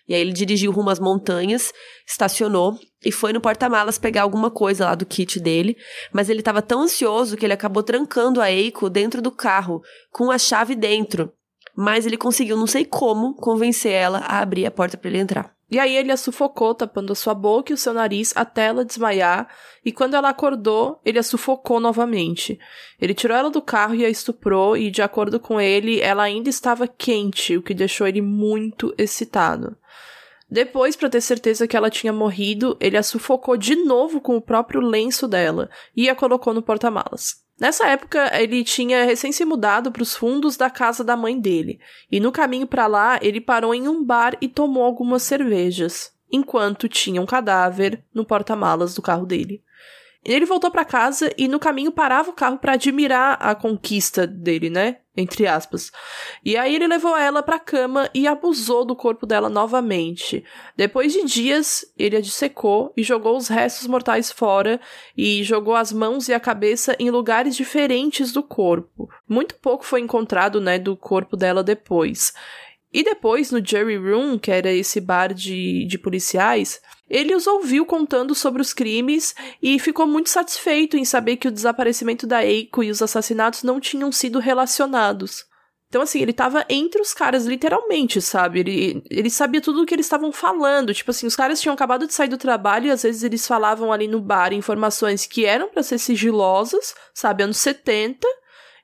E aí ele dirigiu rumo às montanhas, estacionou e foi no porta-malas pegar alguma coisa lá do kit dele, mas ele estava tão ansioso que ele acabou trancando a Eiko dentro do carro, com a chave dentro. Mas ele conseguiu, não sei como, convencer ela a abrir a porta para ele entrar. E aí ele a sufocou, tapando a sua boca e o seu nariz até ela desmaiar, e quando ela acordou, ele a sufocou novamente. Ele tirou ela do carro e a estuprou, e de acordo com ele, ela ainda estava quente, o que deixou ele muito excitado. Depois, para ter certeza que ela tinha morrido, ele a sufocou de novo com o próprio lenço dela e a colocou no porta-malas. Nessa época, ele tinha recém se mudado para os fundos da casa da mãe dele, e no caminho para lá, ele parou em um bar e tomou algumas cervejas, enquanto tinha um cadáver no porta-malas do carro dele. Ele voltou para casa e no caminho parava o carro para admirar a conquista dele, né? Entre aspas. E aí ele levou ela para cama e abusou do corpo dela novamente. Depois de dias, ele a dissecou e jogou os restos mortais fora e jogou as mãos e a cabeça em lugares diferentes do corpo. Muito pouco foi encontrado, né, do corpo dela depois. E depois, no Jury Room, que era esse bar de, de policiais, ele os ouviu contando sobre os crimes e ficou muito satisfeito em saber que o desaparecimento da Eiko e os assassinatos não tinham sido relacionados. Então, assim, ele tava entre os caras, literalmente, sabe? Ele, ele sabia tudo o que eles estavam falando. Tipo assim, os caras tinham acabado de sair do trabalho e às vezes eles falavam ali no bar informações que eram para ser sigilosas, sabe? Anos 70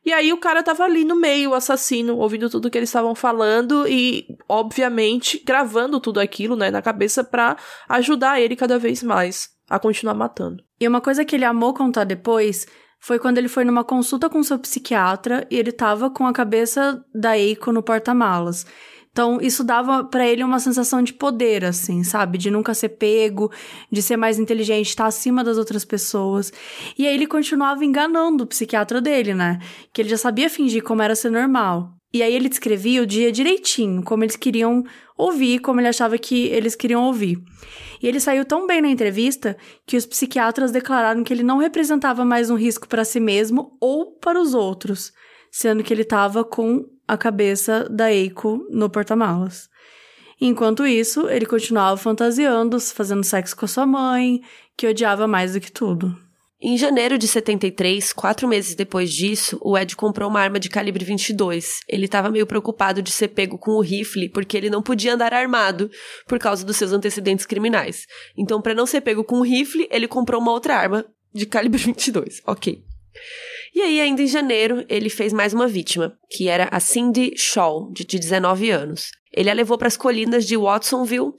e aí o cara tava ali no meio, o assassino, ouvindo tudo que eles estavam falando e, obviamente, gravando tudo aquilo, né, na cabeça para ajudar ele cada vez mais a continuar matando. E uma coisa que ele amou contar depois foi quando ele foi numa consulta com seu psiquiatra e ele tava com a cabeça da Eiko no porta-malas. Então, isso dava para ele uma sensação de poder, assim, sabe? De nunca ser pego, de ser mais inteligente, estar acima das outras pessoas. E aí ele continuava enganando o psiquiatra dele, né? Que ele já sabia fingir como era ser normal. E aí ele descrevia o dia direitinho, como eles queriam ouvir, como ele achava que eles queriam ouvir. E ele saiu tão bem na entrevista que os psiquiatras declararam que ele não representava mais um risco para si mesmo ou para os outros, sendo que ele estava com a cabeça da Eiko no porta-malas. Enquanto isso, ele continuava fantasiando, fazendo sexo com a sua mãe, que odiava mais do que tudo. Em janeiro de 73, quatro meses depois disso, o Ed comprou uma arma de calibre 22. Ele estava meio preocupado de ser pego com o rifle porque ele não podia andar armado por causa dos seus antecedentes criminais. Então, para não ser pego com o rifle, ele comprou uma outra arma de calibre 22. Ok. E aí, ainda em janeiro, ele fez mais uma vítima, que era a Cindy Shaw, de 19 anos. Ele a levou para as colinas de Watsonville,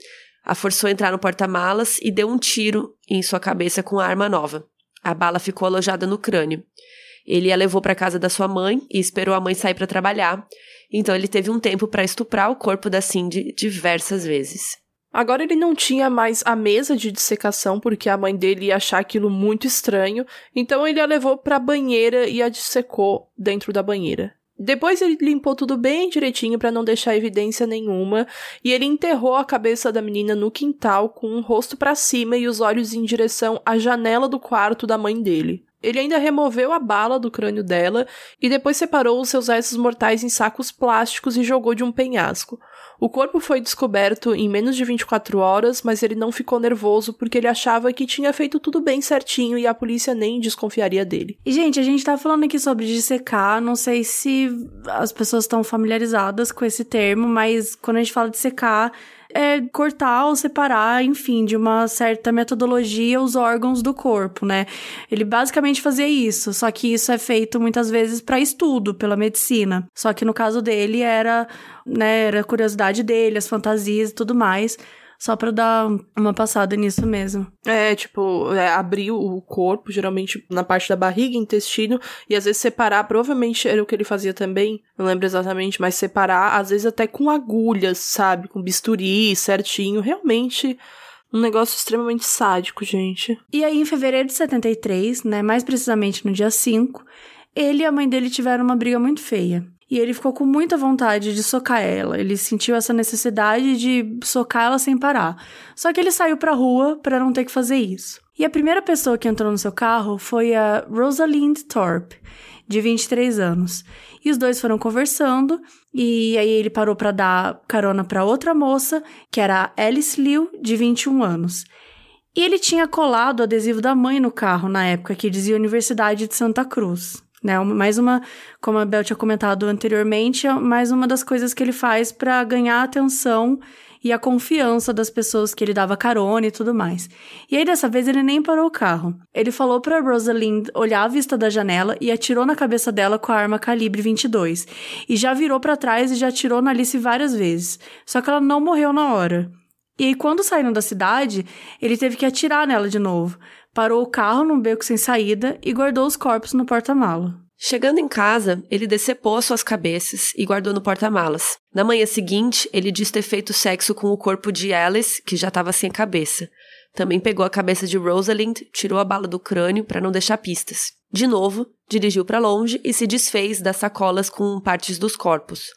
a forçou a entrar no porta-malas e deu um tiro em sua cabeça com a arma nova. A bala ficou alojada no crânio. Ele a levou para casa da sua mãe e esperou a mãe sair para trabalhar. Então ele teve um tempo para estuprar o corpo da Cindy diversas vezes. Agora ele não tinha mais a mesa de dissecação porque a mãe dele ia achar aquilo muito estranho, então ele a levou para a banheira e a dissecou dentro da banheira. Depois ele limpou tudo bem direitinho para não deixar evidência nenhuma, e ele enterrou a cabeça da menina no quintal com o rosto para cima e os olhos em direção à janela do quarto da mãe dele. Ele ainda removeu a bala do crânio dela e depois separou os seus restos mortais em sacos plásticos e jogou de um penhasco. O corpo foi descoberto em menos de 24 horas, mas ele não ficou nervoso porque ele achava que tinha feito tudo bem certinho e a polícia nem desconfiaria dele. E, gente, a gente tá falando aqui sobre dissecar, não sei se as pessoas estão familiarizadas com esse termo, mas quando a gente fala de secar, é cortar ou separar, enfim, de uma certa metodologia os órgãos do corpo, né? Ele basicamente fazia isso, só que isso é feito muitas vezes para estudo pela medicina. Só que no caso dele era, né, era a curiosidade dele, as fantasias e tudo mais. Só pra dar uma passada nisso mesmo. É, tipo, é, abrir o corpo, geralmente na parte da barriga, intestino, e às vezes separar, provavelmente era o que ele fazia também, não lembro exatamente, mas separar, às vezes até com agulhas, sabe? Com bisturi certinho, realmente. Um negócio extremamente sádico, gente. E aí, em fevereiro de 73, né, mais precisamente no dia 5, ele e a mãe dele tiveram uma briga muito feia e ele ficou com muita vontade de socar ela. Ele sentiu essa necessidade de socar ela sem parar. Só que ele saiu pra rua para não ter que fazer isso. E a primeira pessoa que entrou no seu carro foi a Rosalind Thorpe, de 23 anos. E os dois foram conversando, e aí ele parou para dar carona para outra moça, que era a Alice Liu, de 21 anos. E ele tinha colado o adesivo da mãe no carro na época que dizia Universidade de Santa Cruz. Né? Mais uma, como a Bel tinha comentado anteriormente, é mais uma das coisas que ele faz para ganhar a atenção e a confiança das pessoas que ele dava carona e tudo mais. E aí dessa vez ele nem parou o carro. Ele falou para Rosalind olhar a vista da janela e atirou na cabeça dela com a arma calibre 22. E já virou para trás e já atirou na Alice várias vezes. Só que ela não morreu na hora. E aí quando saíram da cidade, ele teve que atirar nela de novo parou o carro num beco sem saída e guardou os corpos no porta-mala. Chegando em casa, ele decepou as suas cabeças e guardou no porta-malas. Na manhã seguinte, ele diz ter feito sexo com o corpo de Alice, que já estava sem cabeça. Também pegou a cabeça de Rosalind, tirou a bala do crânio para não deixar pistas. De novo, dirigiu para longe e se desfez das sacolas com partes dos corpos.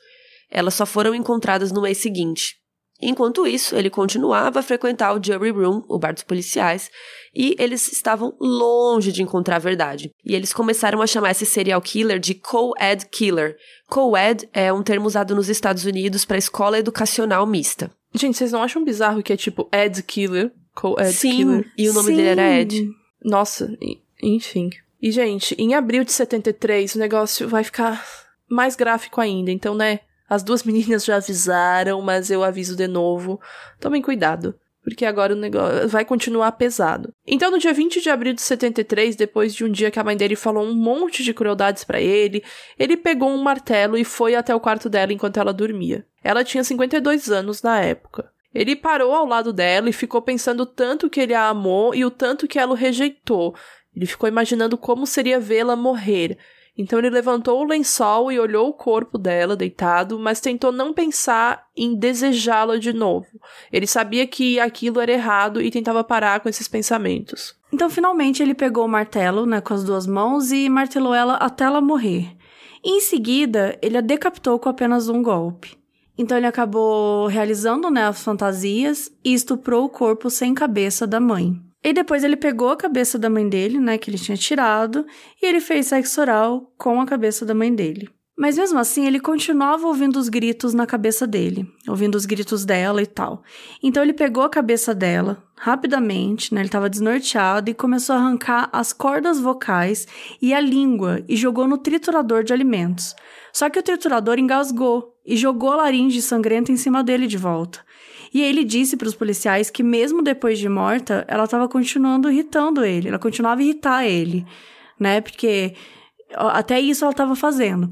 Elas só foram encontradas no mês seguinte. Enquanto isso, ele continuava a frequentar o jury room, o bar dos policiais, e eles estavam longe de encontrar a verdade. E eles começaram a chamar esse serial killer de co-ed killer. Co-ed é um termo usado nos Estados Unidos para escola educacional mista. Gente, vocês não acham bizarro que é tipo ed killer? Co-ed Sim, killer? e o nome Sim. dele era Ed. Nossa, enfim. E, gente, em abril de 73, o negócio vai ficar mais gráfico ainda. Então, né, as duas meninas já avisaram, mas eu aviso de novo. Tomem cuidado, porque agora o negócio vai continuar pesado. Então, no dia 20 de abril de 73, depois de um dia que a mãe dele falou um monte de crueldades para ele, ele pegou um martelo e foi até o quarto dela enquanto ela dormia. Ela tinha 52 anos na época. Ele parou ao lado dela e ficou pensando tanto que ele a amou e o tanto que ela o rejeitou. Ele ficou imaginando como seria vê-la morrer. Então ele levantou o lençol e olhou o corpo dela deitado, mas tentou não pensar em desejá-la de novo. Ele sabia que aquilo era errado e tentava parar com esses pensamentos. Então finalmente ele pegou o martelo, né, com as duas mãos e martelou ela até ela morrer. Em seguida, ele a decapitou com apenas um golpe. Então ele acabou realizando né, as fantasias e estuprou o corpo sem cabeça da mãe. E depois ele pegou a cabeça da mãe dele, né, que ele tinha tirado, e ele fez sexo oral com a cabeça da mãe dele. Mas mesmo assim, ele continuava ouvindo os gritos na cabeça dele, ouvindo os gritos dela e tal. Então ele pegou a cabeça dela rapidamente, né? Ele estava desnorteado e começou a arrancar as cordas vocais e a língua e jogou no triturador de alimentos. Só que o triturador engasgou e jogou a laringe sangrenta em cima dele de volta. E ele disse para os policiais que mesmo depois de morta, ela estava continuando irritando ele, ela continuava a irritar ele, né? Porque até isso ela estava fazendo.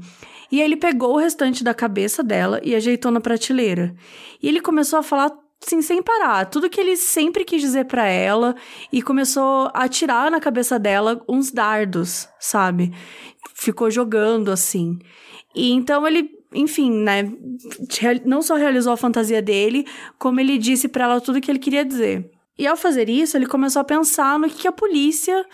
E aí ele pegou o restante da cabeça dela e ajeitou na prateleira. E ele começou a falar assim, sem parar, tudo que ele sempre quis dizer para ela e começou a atirar na cabeça dela uns dardos, sabe? Ficou jogando assim. E então ele enfim, né, não só realizou a fantasia dele, como ele disse para ela tudo o que ele queria dizer. E ao fazer isso, ele começou a pensar no que a polícia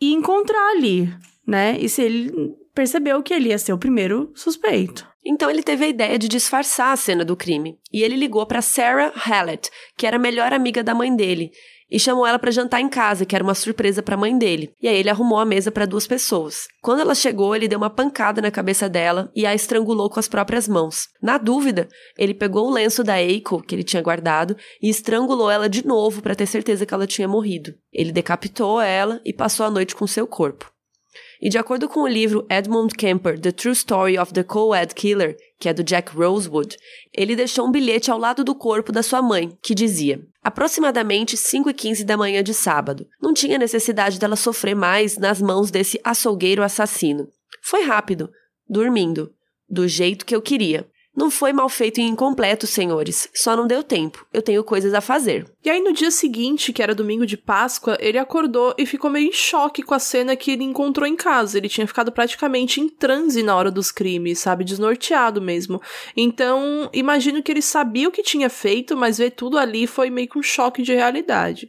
ia encontrar ali, né? E se ele percebeu que ele ia ser o primeiro suspeito. Então ele teve a ideia de disfarçar a cena do crime. E ele ligou para Sarah Hallett, que era a melhor amiga da mãe dele, e chamou ela para jantar em casa, que era uma surpresa para a mãe dele. E aí ele arrumou a mesa para duas pessoas. Quando ela chegou, ele deu uma pancada na cabeça dela e a estrangulou com as próprias mãos. Na dúvida, ele pegou o lenço da Eiko que ele tinha guardado e estrangulou ela de novo para ter certeza que ela tinha morrido. Ele decapitou ela e passou a noite com seu corpo. E de acordo com o livro Edmund Kemper, The True Story of the Co-Ed Killer, que é do Jack Rosewood, ele deixou um bilhete ao lado do corpo da sua mãe, que dizia: Aproximadamente 5 e 15 da manhã de sábado. Não tinha necessidade dela sofrer mais nas mãos desse açougueiro assassino. Foi rápido, dormindo, do jeito que eu queria. Não foi mal feito e incompleto, senhores. Só não deu tempo. Eu tenho coisas a fazer. E aí, no dia seguinte, que era domingo de Páscoa, ele acordou e ficou meio em choque com a cena que ele encontrou em casa. Ele tinha ficado praticamente em transe na hora dos crimes, sabe? Desnorteado mesmo. Então, imagino que ele sabia o que tinha feito, mas ver tudo ali foi meio que um choque de realidade.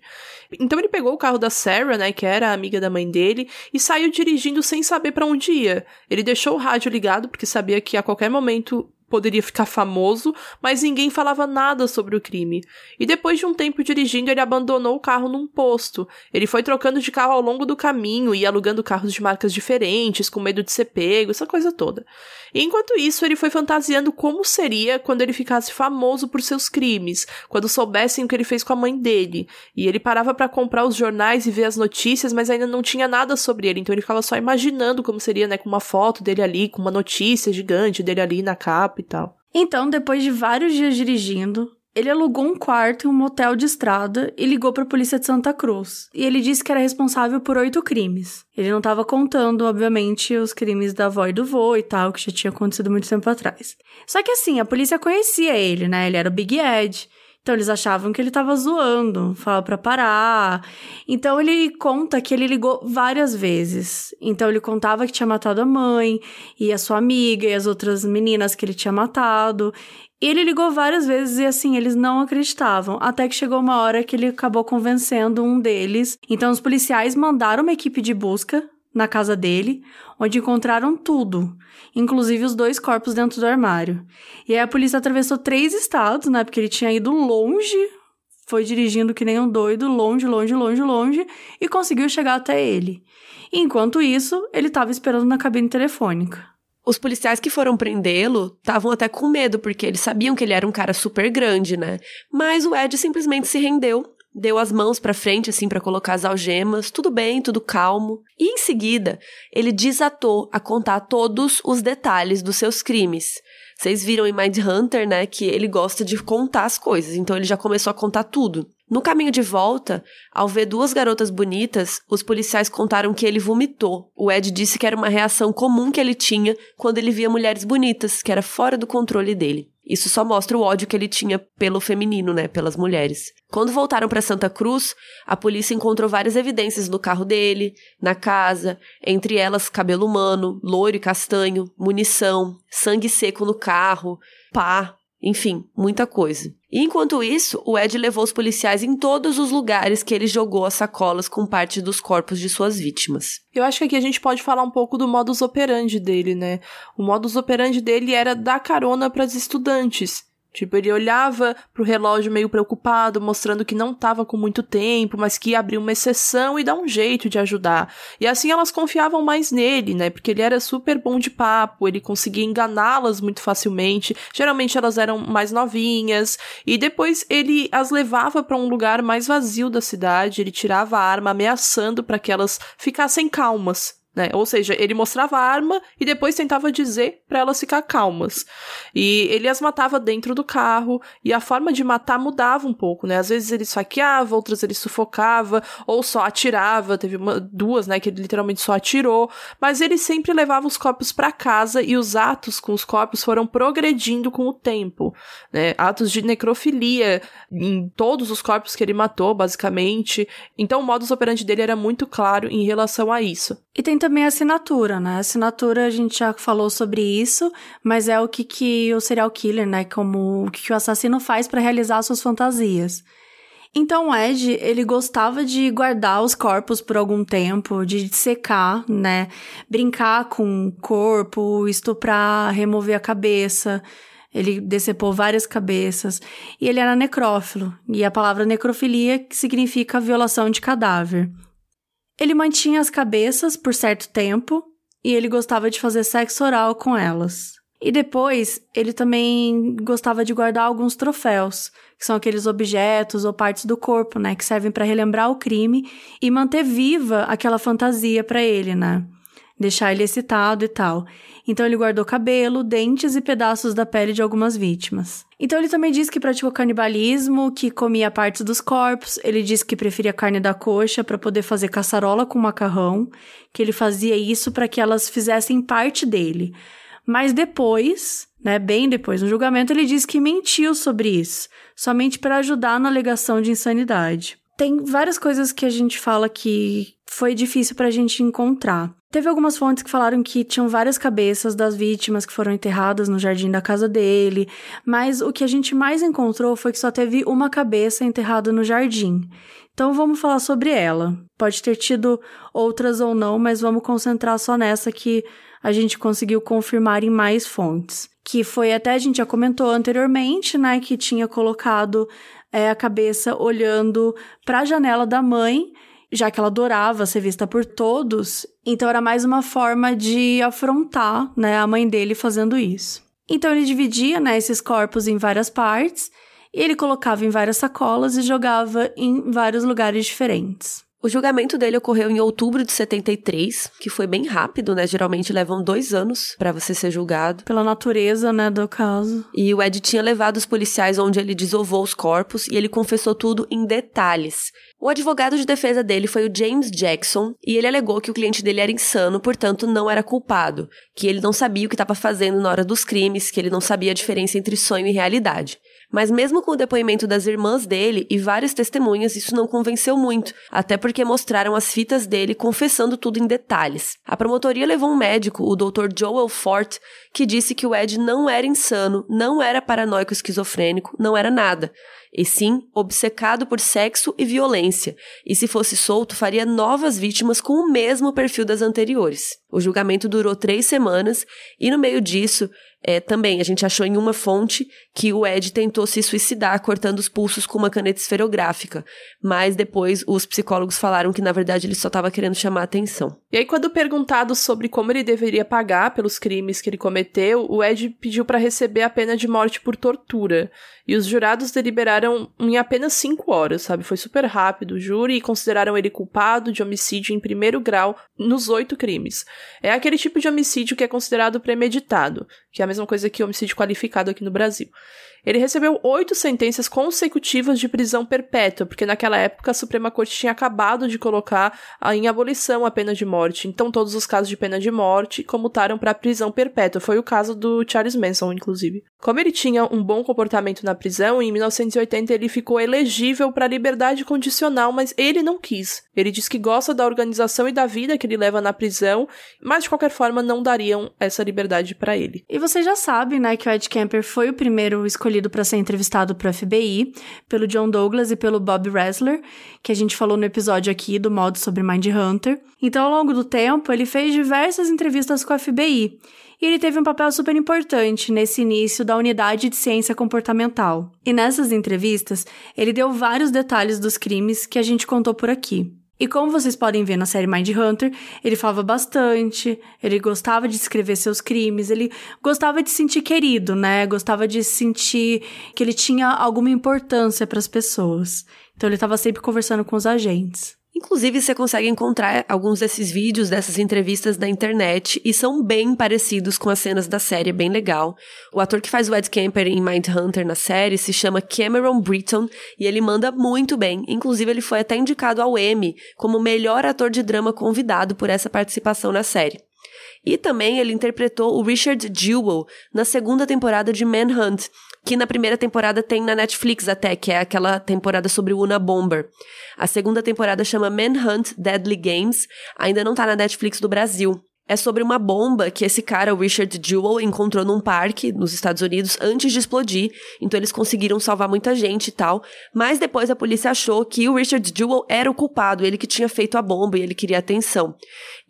Então ele pegou o carro da Sarah, né, que era a amiga da mãe dele, e saiu dirigindo sem saber para onde ia. Ele deixou o rádio ligado porque sabia que a qualquer momento poderia ficar famoso, mas ninguém falava nada sobre o crime. E depois de um tempo dirigindo, ele abandonou o carro num posto. Ele foi trocando de carro ao longo do caminho e alugando carros de marcas diferentes, com medo de ser pego, essa coisa toda. E enquanto isso, ele foi fantasiando como seria quando ele ficasse famoso por seus crimes, quando soubessem o que ele fez com a mãe dele. E ele parava para comprar os jornais e ver as notícias, mas ainda não tinha nada sobre ele, então ele ficava só imaginando como seria, né, com uma foto dele ali, com uma notícia gigante dele ali na capa e tal. Então, depois de vários dias dirigindo, ele alugou um quarto em um motel de estrada e ligou para a polícia de Santa Cruz. E ele disse que era responsável por oito crimes. Ele não estava contando, obviamente, os crimes da avó e do vô e tal, que já tinha acontecido muito tempo atrás. Só que assim, a polícia conhecia ele, né? Ele era o Big Ed. Então eles achavam que ele tava zoando, falava para parar. Então ele conta que ele ligou várias vezes. Então ele contava que tinha matado a mãe e a sua amiga e as outras meninas que ele tinha matado. E ele ligou várias vezes e assim, eles não acreditavam. Até que chegou uma hora que ele acabou convencendo um deles. Então os policiais mandaram uma equipe de busca na casa dele, onde encontraram tudo, inclusive os dois corpos dentro do armário. E aí a polícia atravessou três estados, né? Porque ele tinha ido longe, foi dirigindo que nem um doido, longe, longe, longe, longe, e conseguiu chegar até ele. E, enquanto isso, ele estava esperando na cabine telefônica. Os policiais que foram prendê-lo estavam até com medo, porque eles sabiam que ele era um cara super grande, né? Mas o Ed simplesmente se rendeu deu as mãos para frente assim para colocar as algemas, tudo bem, tudo calmo. E em seguida, ele desatou a contar todos os detalhes dos seus crimes. Vocês viram em Mindhunter, né, que ele gosta de contar as coisas, então ele já começou a contar tudo. No caminho de volta, ao ver duas garotas bonitas, os policiais contaram que ele vomitou. O Ed disse que era uma reação comum que ele tinha quando ele via mulheres bonitas, que era fora do controle dele. Isso só mostra o ódio que ele tinha pelo feminino, né, pelas mulheres. Quando voltaram para Santa Cruz, a polícia encontrou várias evidências no carro dele, na casa, entre elas cabelo humano, loiro e castanho, munição, sangue seco no carro, pá, enfim, muita coisa. E enquanto isso, o Ed levou os policiais em todos os lugares que ele jogou as sacolas com parte dos corpos de suas vítimas. Eu acho que aqui a gente pode falar um pouco do modus operandi dele, né? O modus operandi dele era dar carona para as estudantes. Tipo, ele olhava pro relógio meio preocupado, mostrando que não tava com muito tempo, mas que ia abrir uma exceção e dar um jeito de ajudar. E assim elas confiavam mais nele, né? Porque ele era super bom de papo, ele conseguia enganá-las muito facilmente. Geralmente elas eram mais novinhas. E depois ele as levava para um lugar mais vazio da cidade, ele tirava a arma ameaçando para que elas ficassem calmas. Né? Ou seja, ele mostrava a arma e depois tentava dizer para elas ficar calmas. E ele as matava dentro do carro e a forma de matar mudava um pouco, né? Às vezes ele esfaqueava, outras ele sufocava ou só atirava. Teve uma, duas, né, que ele literalmente só atirou, mas ele sempre levava os corpos para casa e os atos com os corpos foram progredindo com o tempo, né? Atos de necrofilia em todos os corpos que ele matou, basicamente. Então o modus operandi dele era muito claro em relação a isso. E tem também a assinatura, né? A assinatura a gente já falou sobre isso, mas é o que, que o serial killer, né? Como o que, que o assassino faz para realizar suas fantasias. Então Ed, ele gostava de guardar os corpos por algum tempo, de secar, né? Brincar com o corpo, estuprar, remover a cabeça. Ele decepou várias cabeças. E ele era necrófilo. E a palavra necrofilia significa violação de cadáver. Ele mantinha as cabeças por certo tempo e ele gostava de fazer sexo oral com elas. E depois, ele também gostava de guardar alguns troféus, que são aqueles objetos ou partes do corpo, né, que servem para relembrar o crime e manter viva aquela fantasia para ele, né? Deixar ele excitado e tal. Então ele guardou cabelo, dentes e pedaços da pele de algumas vítimas. Então ele também disse que praticou canibalismo, que comia partes dos corpos, ele disse que preferia carne da coxa para poder fazer caçarola com macarrão, que ele fazia isso para que elas fizessem parte dele. Mas depois, né, bem depois no julgamento, ele disse que mentiu sobre isso, somente para ajudar na alegação de insanidade. Tem várias coisas que a gente fala que foi difícil para a gente encontrar. Teve algumas fontes que falaram que tinham várias cabeças das vítimas que foram enterradas no jardim da casa dele, mas o que a gente mais encontrou foi que só teve uma cabeça enterrada no jardim. Então vamos falar sobre ela. Pode ter tido outras ou não, mas vamos concentrar só nessa que a gente conseguiu confirmar em mais fontes. Que foi até a gente já comentou anteriormente, né, que tinha colocado é, a cabeça olhando para a janela da mãe já que ela adorava ser vista por todos, então era mais uma forma de afrontar, né, a mãe dele fazendo isso. Então ele dividia, né, esses corpos em várias partes, e ele colocava em várias sacolas e jogava em vários lugares diferentes. O julgamento dele ocorreu em outubro de 73, que foi bem rápido, né? Geralmente levam dois anos para você ser julgado. Pela natureza, né, do caso. E o Ed tinha levado os policiais onde ele desovou os corpos e ele confessou tudo em detalhes. O advogado de defesa dele foi o James Jackson e ele alegou que o cliente dele era insano, portanto não era culpado, que ele não sabia o que estava fazendo na hora dos crimes, que ele não sabia a diferença entre sonho e realidade. Mas mesmo com o depoimento das irmãs dele e várias testemunhas, isso não convenceu muito, até porque mostraram as fitas dele confessando tudo em detalhes. A promotoria levou um médico, o Dr. Joel Fort, que disse que o Ed não era insano, não era paranoico esquizofrênico, não era nada e sim obcecado por sexo e violência, e se fosse solto, faria novas vítimas com o mesmo perfil das anteriores. O julgamento durou três semanas, e no meio disso, é, também, a gente achou em uma fonte que o Ed tentou se suicidar cortando os pulsos com uma caneta esferográfica, mas depois os psicólogos falaram que na verdade ele só estava querendo chamar atenção. E aí, quando perguntado sobre como ele deveria pagar pelos crimes que ele cometeu, o Ed pediu para receber a pena de morte por tortura. E os jurados deliberaram em apenas cinco horas, sabe? Foi super rápido o júri e consideraram ele culpado de homicídio em primeiro grau nos oito crimes. É aquele tipo de homicídio que é considerado premeditado, que a mesma coisa que homicídio qualificado aqui no Brasil. Ele recebeu oito sentenças consecutivas de prisão perpétua, porque naquela época a Suprema Corte tinha acabado de colocar em abolição a pena de morte. Então todos os casos de pena de morte comutaram para prisão perpétua. Foi o caso do Charles Manson, inclusive. Como ele tinha um bom comportamento na prisão, em 1980 ele ficou elegível para liberdade condicional, mas ele não quis. Ele diz que gosta da organização e da vida que ele leva na prisão, mas de qualquer forma não dariam essa liberdade para ele. E você já sabe, né, que o Ed Kemper foi o primeiro escolhido para ser entrevistado pro FBI, pelo John Douglas e pelo Bob Ressler, que a gente falou no episódio aqui do modo sobre Mindhunter. Então, ao longo do tempo, ele fez diversas entrevistas com a FBI e ele teve um papel super importante nesse início da unidade de ciência comportamental. E nessas entrevistas, ele deu vários detalhes dos crimes que a gente contou por aqui. E como vocês podem ver na série Mind Hunter, ele falava bastante, ele gostava de escrever seus crimes, ele gostava de se sentir querido, né? Gostava de sentir que ele tinha alguma importância para as pessoas. Então ele estava sempre conversando com os agentes. Inclusive, você consegue encontrar alguns desses vídeos, dessas entrevistas na internet, e são bem parecidos com as cenas da série, é bem legal. O ator que faz o Ed Kemper em Mindhunter na série se chama Cameron Britton, e ele manda muito bem. Inclusive, ele foi até indicado ao Emmy como melhor ator de drama convidado por essa participação na série. E também ele interpretou o Richard Jewell na segunda temporada de Manhunt, que na primeira temporada tem na Netflix até, que é aquela temporada sobre o Una Bomber. A segunda temporada chama Manhunt Deadly Games, ainda não tá na Netflix do Brasil. É sobre uma bomba que esse cara, o Richard Jewell, encontrou num parque nos Estados Unidos antes de explodir. Então eles conseguiram salvar muita gente e tal. Mas depois a polícia achou que o Richard Jewell era o culpado, ele que tinha feito a bomba e ele queria atenção.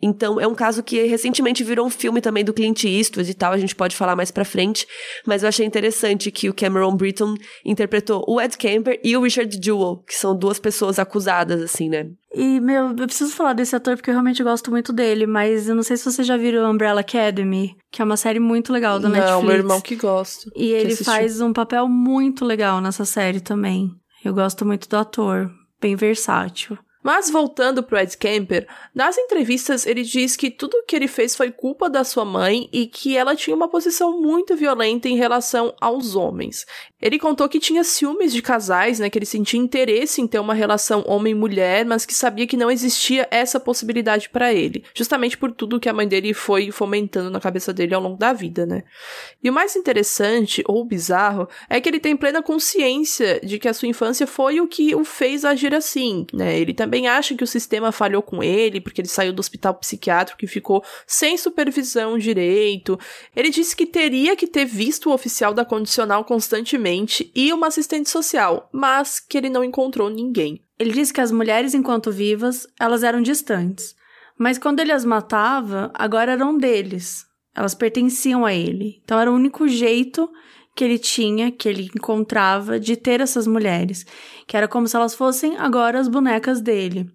Então é um caso que recentemente virou um filme também do Clint Eastwood e tal, a gente pode falar mais pra frente. Mas eu achei interessante que o Cameron Britton interpretou o Ed Kemper e o Richard Jewell, que são duas pessoas acusadas, assim, né? E, meu, eu preciso falar desse ator porque eu realmente gosto muito dele, mas eu não sei se você já viu Umbrella Academy, que é uma série muito legal da não, Netflix. Não, meu irmão que gosta. E ele faz um papel muito legal nessa série também. Eu gosto muito do ator, bem versátil. Mas voltando pro Ed Kemper, nas entrevistas ele diz que tudo o que ele fez foi culpa da sua mãe e que ela tinha uma posição muito violenta em relação aos homens. Ele contou que tinha ciúmes de casais, né, que ele sentia interesse em ter uma relação homem-mulher, mas que sabia que não existia essa possibilidade para ele, justamente por tudo que a mãe dele foi fomentando na cabeça dele ao longo da vida, né? E o mais interessante ou bizarro é que ele tem plena consciência de que a sua infância foi o que o fez agir assim, né? Ele também acha que o sistema falhou com ele, porque ele saiu do hospital psiquiátrico e ficou sem supervisão direito. Ele disse que teria que ter visto o oficial da condicional constantemente e uma assistente social, mas que ele não encontrou ninguém. Ele disse que as mulheres, enquanto vivas, elas eram distantes. Mas quando ele as matava, agora eram deles. Elas pertenciam a ele. Então era o único jeito que ele tinha, que ele encontrava de ter essas mulheres, que era como se elas fossem agora as bonecas dele.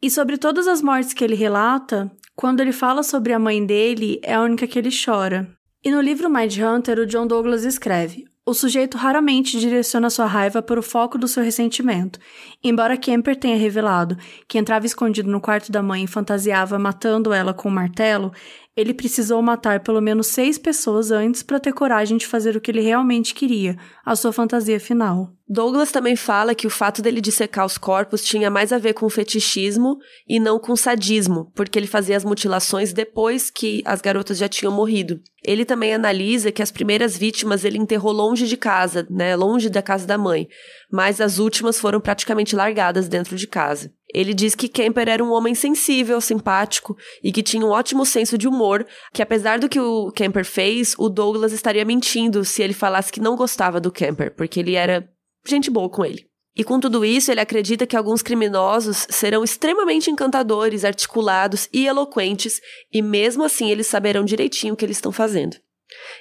E sobre todas as mortes que ele relata, quando ele fala sobre a mãe dele, é a única que ele chora. E no livro Mind Hunter, o John Douglas escreve: o sujeito raramente direciona sua raiva para o foco do seu ressentimento. Embora Kemper tenha revelado que entrava escondido no quarto da mãe e fantasiava matando ela com um martelo, ele precisou matar pelo menos seis pessoas antes para ter coragem de fazer o que ele realmente queria, a sua fantasia final. Douglas também fala que o fato dele dissecar os corpos tinha mais a ver com fetichismo e não com sadismo, porque ele fazia as mutilações depois que as garotas já tinham morrido. Ele também analisa que as primeiras vítimas ele enterrou longe de casa, né, longe da casa da mãe, mas as últimas foram praticamente largadas dentro de casa. Ele diz que Kemper era um homem sensível, simpático e que tinha um ótimo senso de humor, que apesar do que o Kemper fez, o Douglas estaria mentindo se ele falasse que não gostava do Kemper, porque ele era gente boa com ele. E com tudo isso, ele acredita que alguns criminosos serão extremamente encantadores, articulados e eloquentes, e mesmo assim eles saberão direitinho o que eles estão fazendo.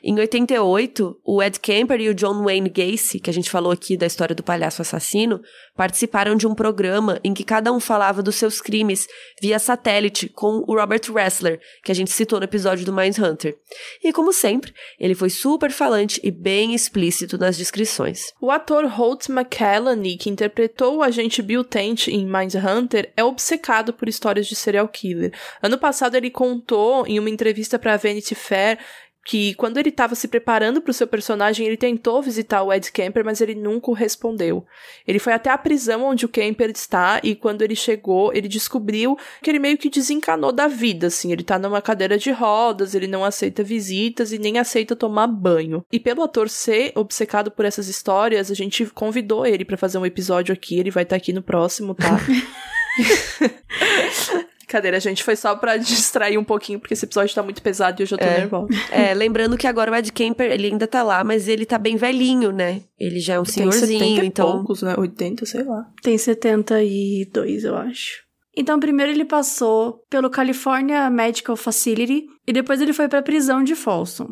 Em 88, o Ed Kemper e o John Wayne Gacy, que a gente falou aqui da história do palhaço assassino, participaram de um programa em que cada um falava dos seus crimes via satélite com o Robert Ressler, que a gente citou no episódio do Mindhunter. E como sempre, ele foi super falante e bem explícito nas descrições. O ator Holt McCallany, que interpretou o agente Bill Tent em Mindhunter, é obcecado por histórias de serial killer. Ano passado ele contou em uma entrevista para Vanity Fair que quando ele estava se preparando para o seu personagem, ele tentou visitar o Ed Kemper, mas ele nunca o respondeu. Ele foi até a prisão onde o Kemper está e quando ele chegou, ele descobriu que ele meio que desencanou da vida, assim, ele tá numa cadeira de rodas, ele não aceita visitas e nem aceita tomar banho. E pelo ator ser obcecado por essas histórias, a gente convidou ele para fazer um episódio aqui, ele vai estar tá aqui no próximo, tá? Brincadeira, gente. Foi só pra distrair um pouquinho, porque esse episódio tá muito pesado e eu já tô é. nervosa. É, lembrando que agora o Ed Kemper, ele ainda tá lá, mas ele tá bem velhinho, né? Ele já é um Tem senhorzinho, 70 então. poucos, né? 80, sei lá. Tem 72, eu acho. Então, primeiro ele passou pelo California Medical Facility e depois ele foi para a prisão de Folsom.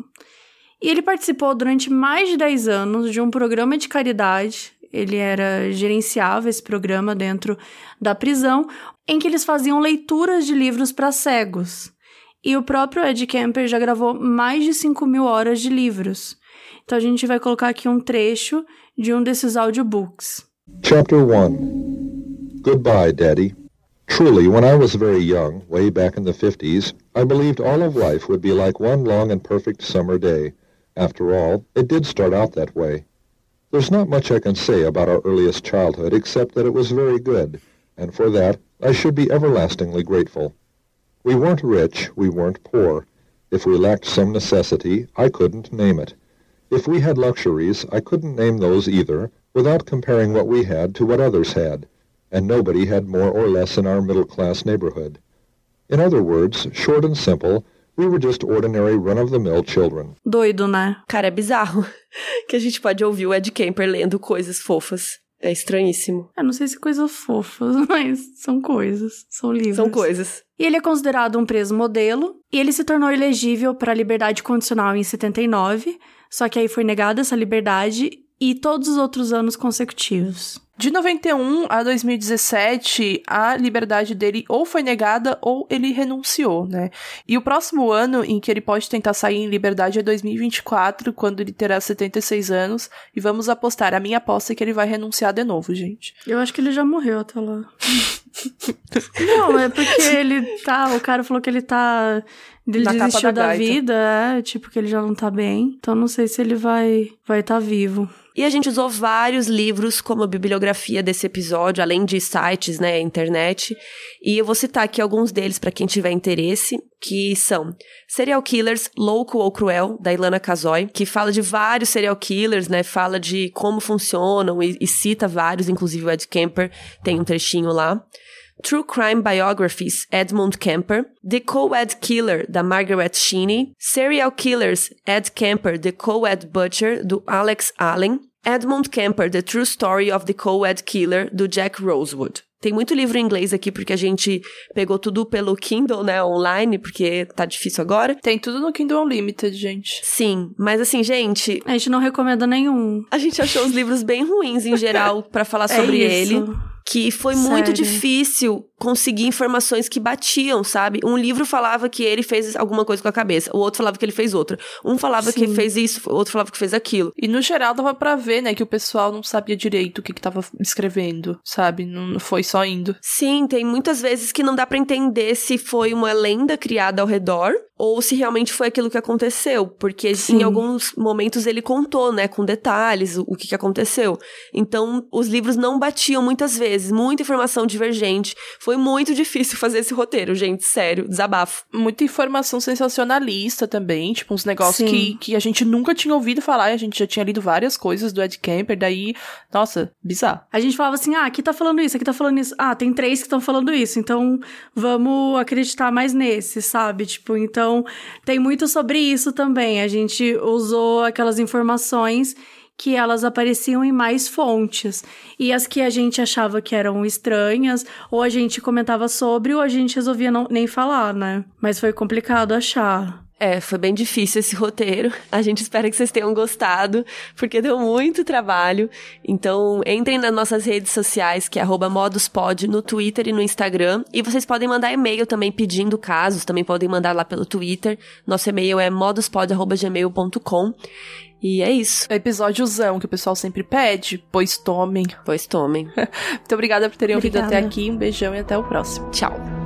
E ele participou durante mais de 10 anos de um programa de caridade ele era gerenciava esse programa dentro da prisão, em que eles faziam leituras de livros para cegos. E o próprio Ed Kemper já gravou mais de 5 mil horas de livros. Então a gente vai colocar aqui um trecho de um desses audiobooks. Chapter 1 Goodbye, Daddy. Truly, when I was very young, way back in the 50s, I believed all of life would be like one long and perfect summer day. After all, it did start out that way. There's not much I can say about our earliest childhood except that it was very good, and for that I should be everlastingly grateful. We weren't rich, we weren't poor. If we lacked some necessity, I couldn't name it. If we had luxuries, I couldn't name those either, without comparing what we had to what others had, and nobody had more or less in our middle-class neighborhood. In other words, short and simple, We were just ordinary run-of-the-mill children. Doido, né? Cara, é bizarro que a gente pode ouvir o Ed Kemper lendo coisas fofas. É estranhíssimo. Eu não sei se coisas fofas, mas são coisas. São livros. São coisas. E ele é considerado um preso modelo. E ele se tornou elegível para liberdade condicional em 79. Só que aí foi negada essa liberdade e todos os outros anos consecutivos. De 91 a 2017, a liberdade dele ou foi negada ou ele renunciou, né? E o próximo ano em que ele pode tentar sair em liberdade é 2024, quando ele terá 76 anos. E vamos apostar. A minha aposta é que ele vai renunciar de novo, gente. Eu acho que ele já morreu até lá. Não, é porque ele tá. O cara falou que ele tá. Ele Na desistiu da, da vida, é, tipo, que ele já não tá bem. Então não sei se ele vai vai estar tá vivo. E a gente usou vários livros como bibliografia desse episódio, além de sites, né, internet. E eu vou citar aqui alguns deles para quem tiver interesse, que são Serial Killers, Louco ou Cruel, da Ilana Kazoy, que fala de vários serial killers, né, fala de como funcionam e, e cita vários, inclusive o Ed Kemper tem um trechinho lá. True Crime Biographies, Edmund Kemper, The Co-Ed Killer, da Margaret Sheeny, Serial Killers, Ed Kemper, The Co-Ed Butcher, do Alex Allen, Edmund Kemper, The True Story of the Co-Ed Killer, do Jack Rosewood. Tem muito livro em inglês aqui, porque a gente pegou tudo pelo Kindle, né, online, porque tá difícil agora. Tem tudo no Kindle Unlimited, gente. Sim, mas assim, gente... A gente não recomenda nenhum. A gente achou os livros bem ruins, em geral, para falar é sobre é ele que foi Sério? muito difícil conseguir informações que batiam, sabe? Um livro falava que ele fez alguma coisa com a cabeça, o outro falava que ele fez outra. Um falava Sim. que fez isso, o outro falava que fez aquilo. E no geral dava para ver, né, que o pessoal não sabia direito o que que tava escrevendo, sabe? Não foi só indo. Sim, tem muitas vezes que não dá para entender se foi uma lenda criada ao redor ou se realmente foi aquilo que aconteceu, porque Sim. em alguns momentos ele contou, né, com detalhes o, o que, que aconteceu. Então, os livros não batiam muitas vezes, muita informação divergente. Foi muito difícil fazer esse roteiro, gente, sério, desabafo. Muita informação sensacionalista também, tipo uns negócios que, que a gente nunca tinha ouvido falar, e a gente já tinha lido várias coisas do Ed Kemper, daí, nossa, bizarro. A gente falava assim: "Ah, aqui tá falando isso, aqui tá falando isso. Ah, tem três que estão falando isso, então vamos acreditar mais nesse, sabe? Tipo, então então, tem muito sobre isso também. A gente usou aquelas informações que elas apareciam em mais fontes. E as que a gente achava que eram estranhas, ou a gente comentava sobre, ou a gente resolvia não, nem falar, né? Mas foi complicado achar. É, foi bem difícil esse roteiro. A gente espera que vocês tenham gostado, porque deu muito trabalho. Então, entrem nas nossas redes sociais, que é moduspod, no Twitter e no Instagram. E vocês podem mandar e-mail também pedindo casos, também podem mandar lá pelo Twitter. Nosso e-mail é moduspod.gmail.com. E é isso. É episódiozão que o pessoal sempre pede. Pois tomem. Pois tomem. Muito obrigada por terem obrigada. ouvido até aqui. Um beijão e até o próximo. Tchau.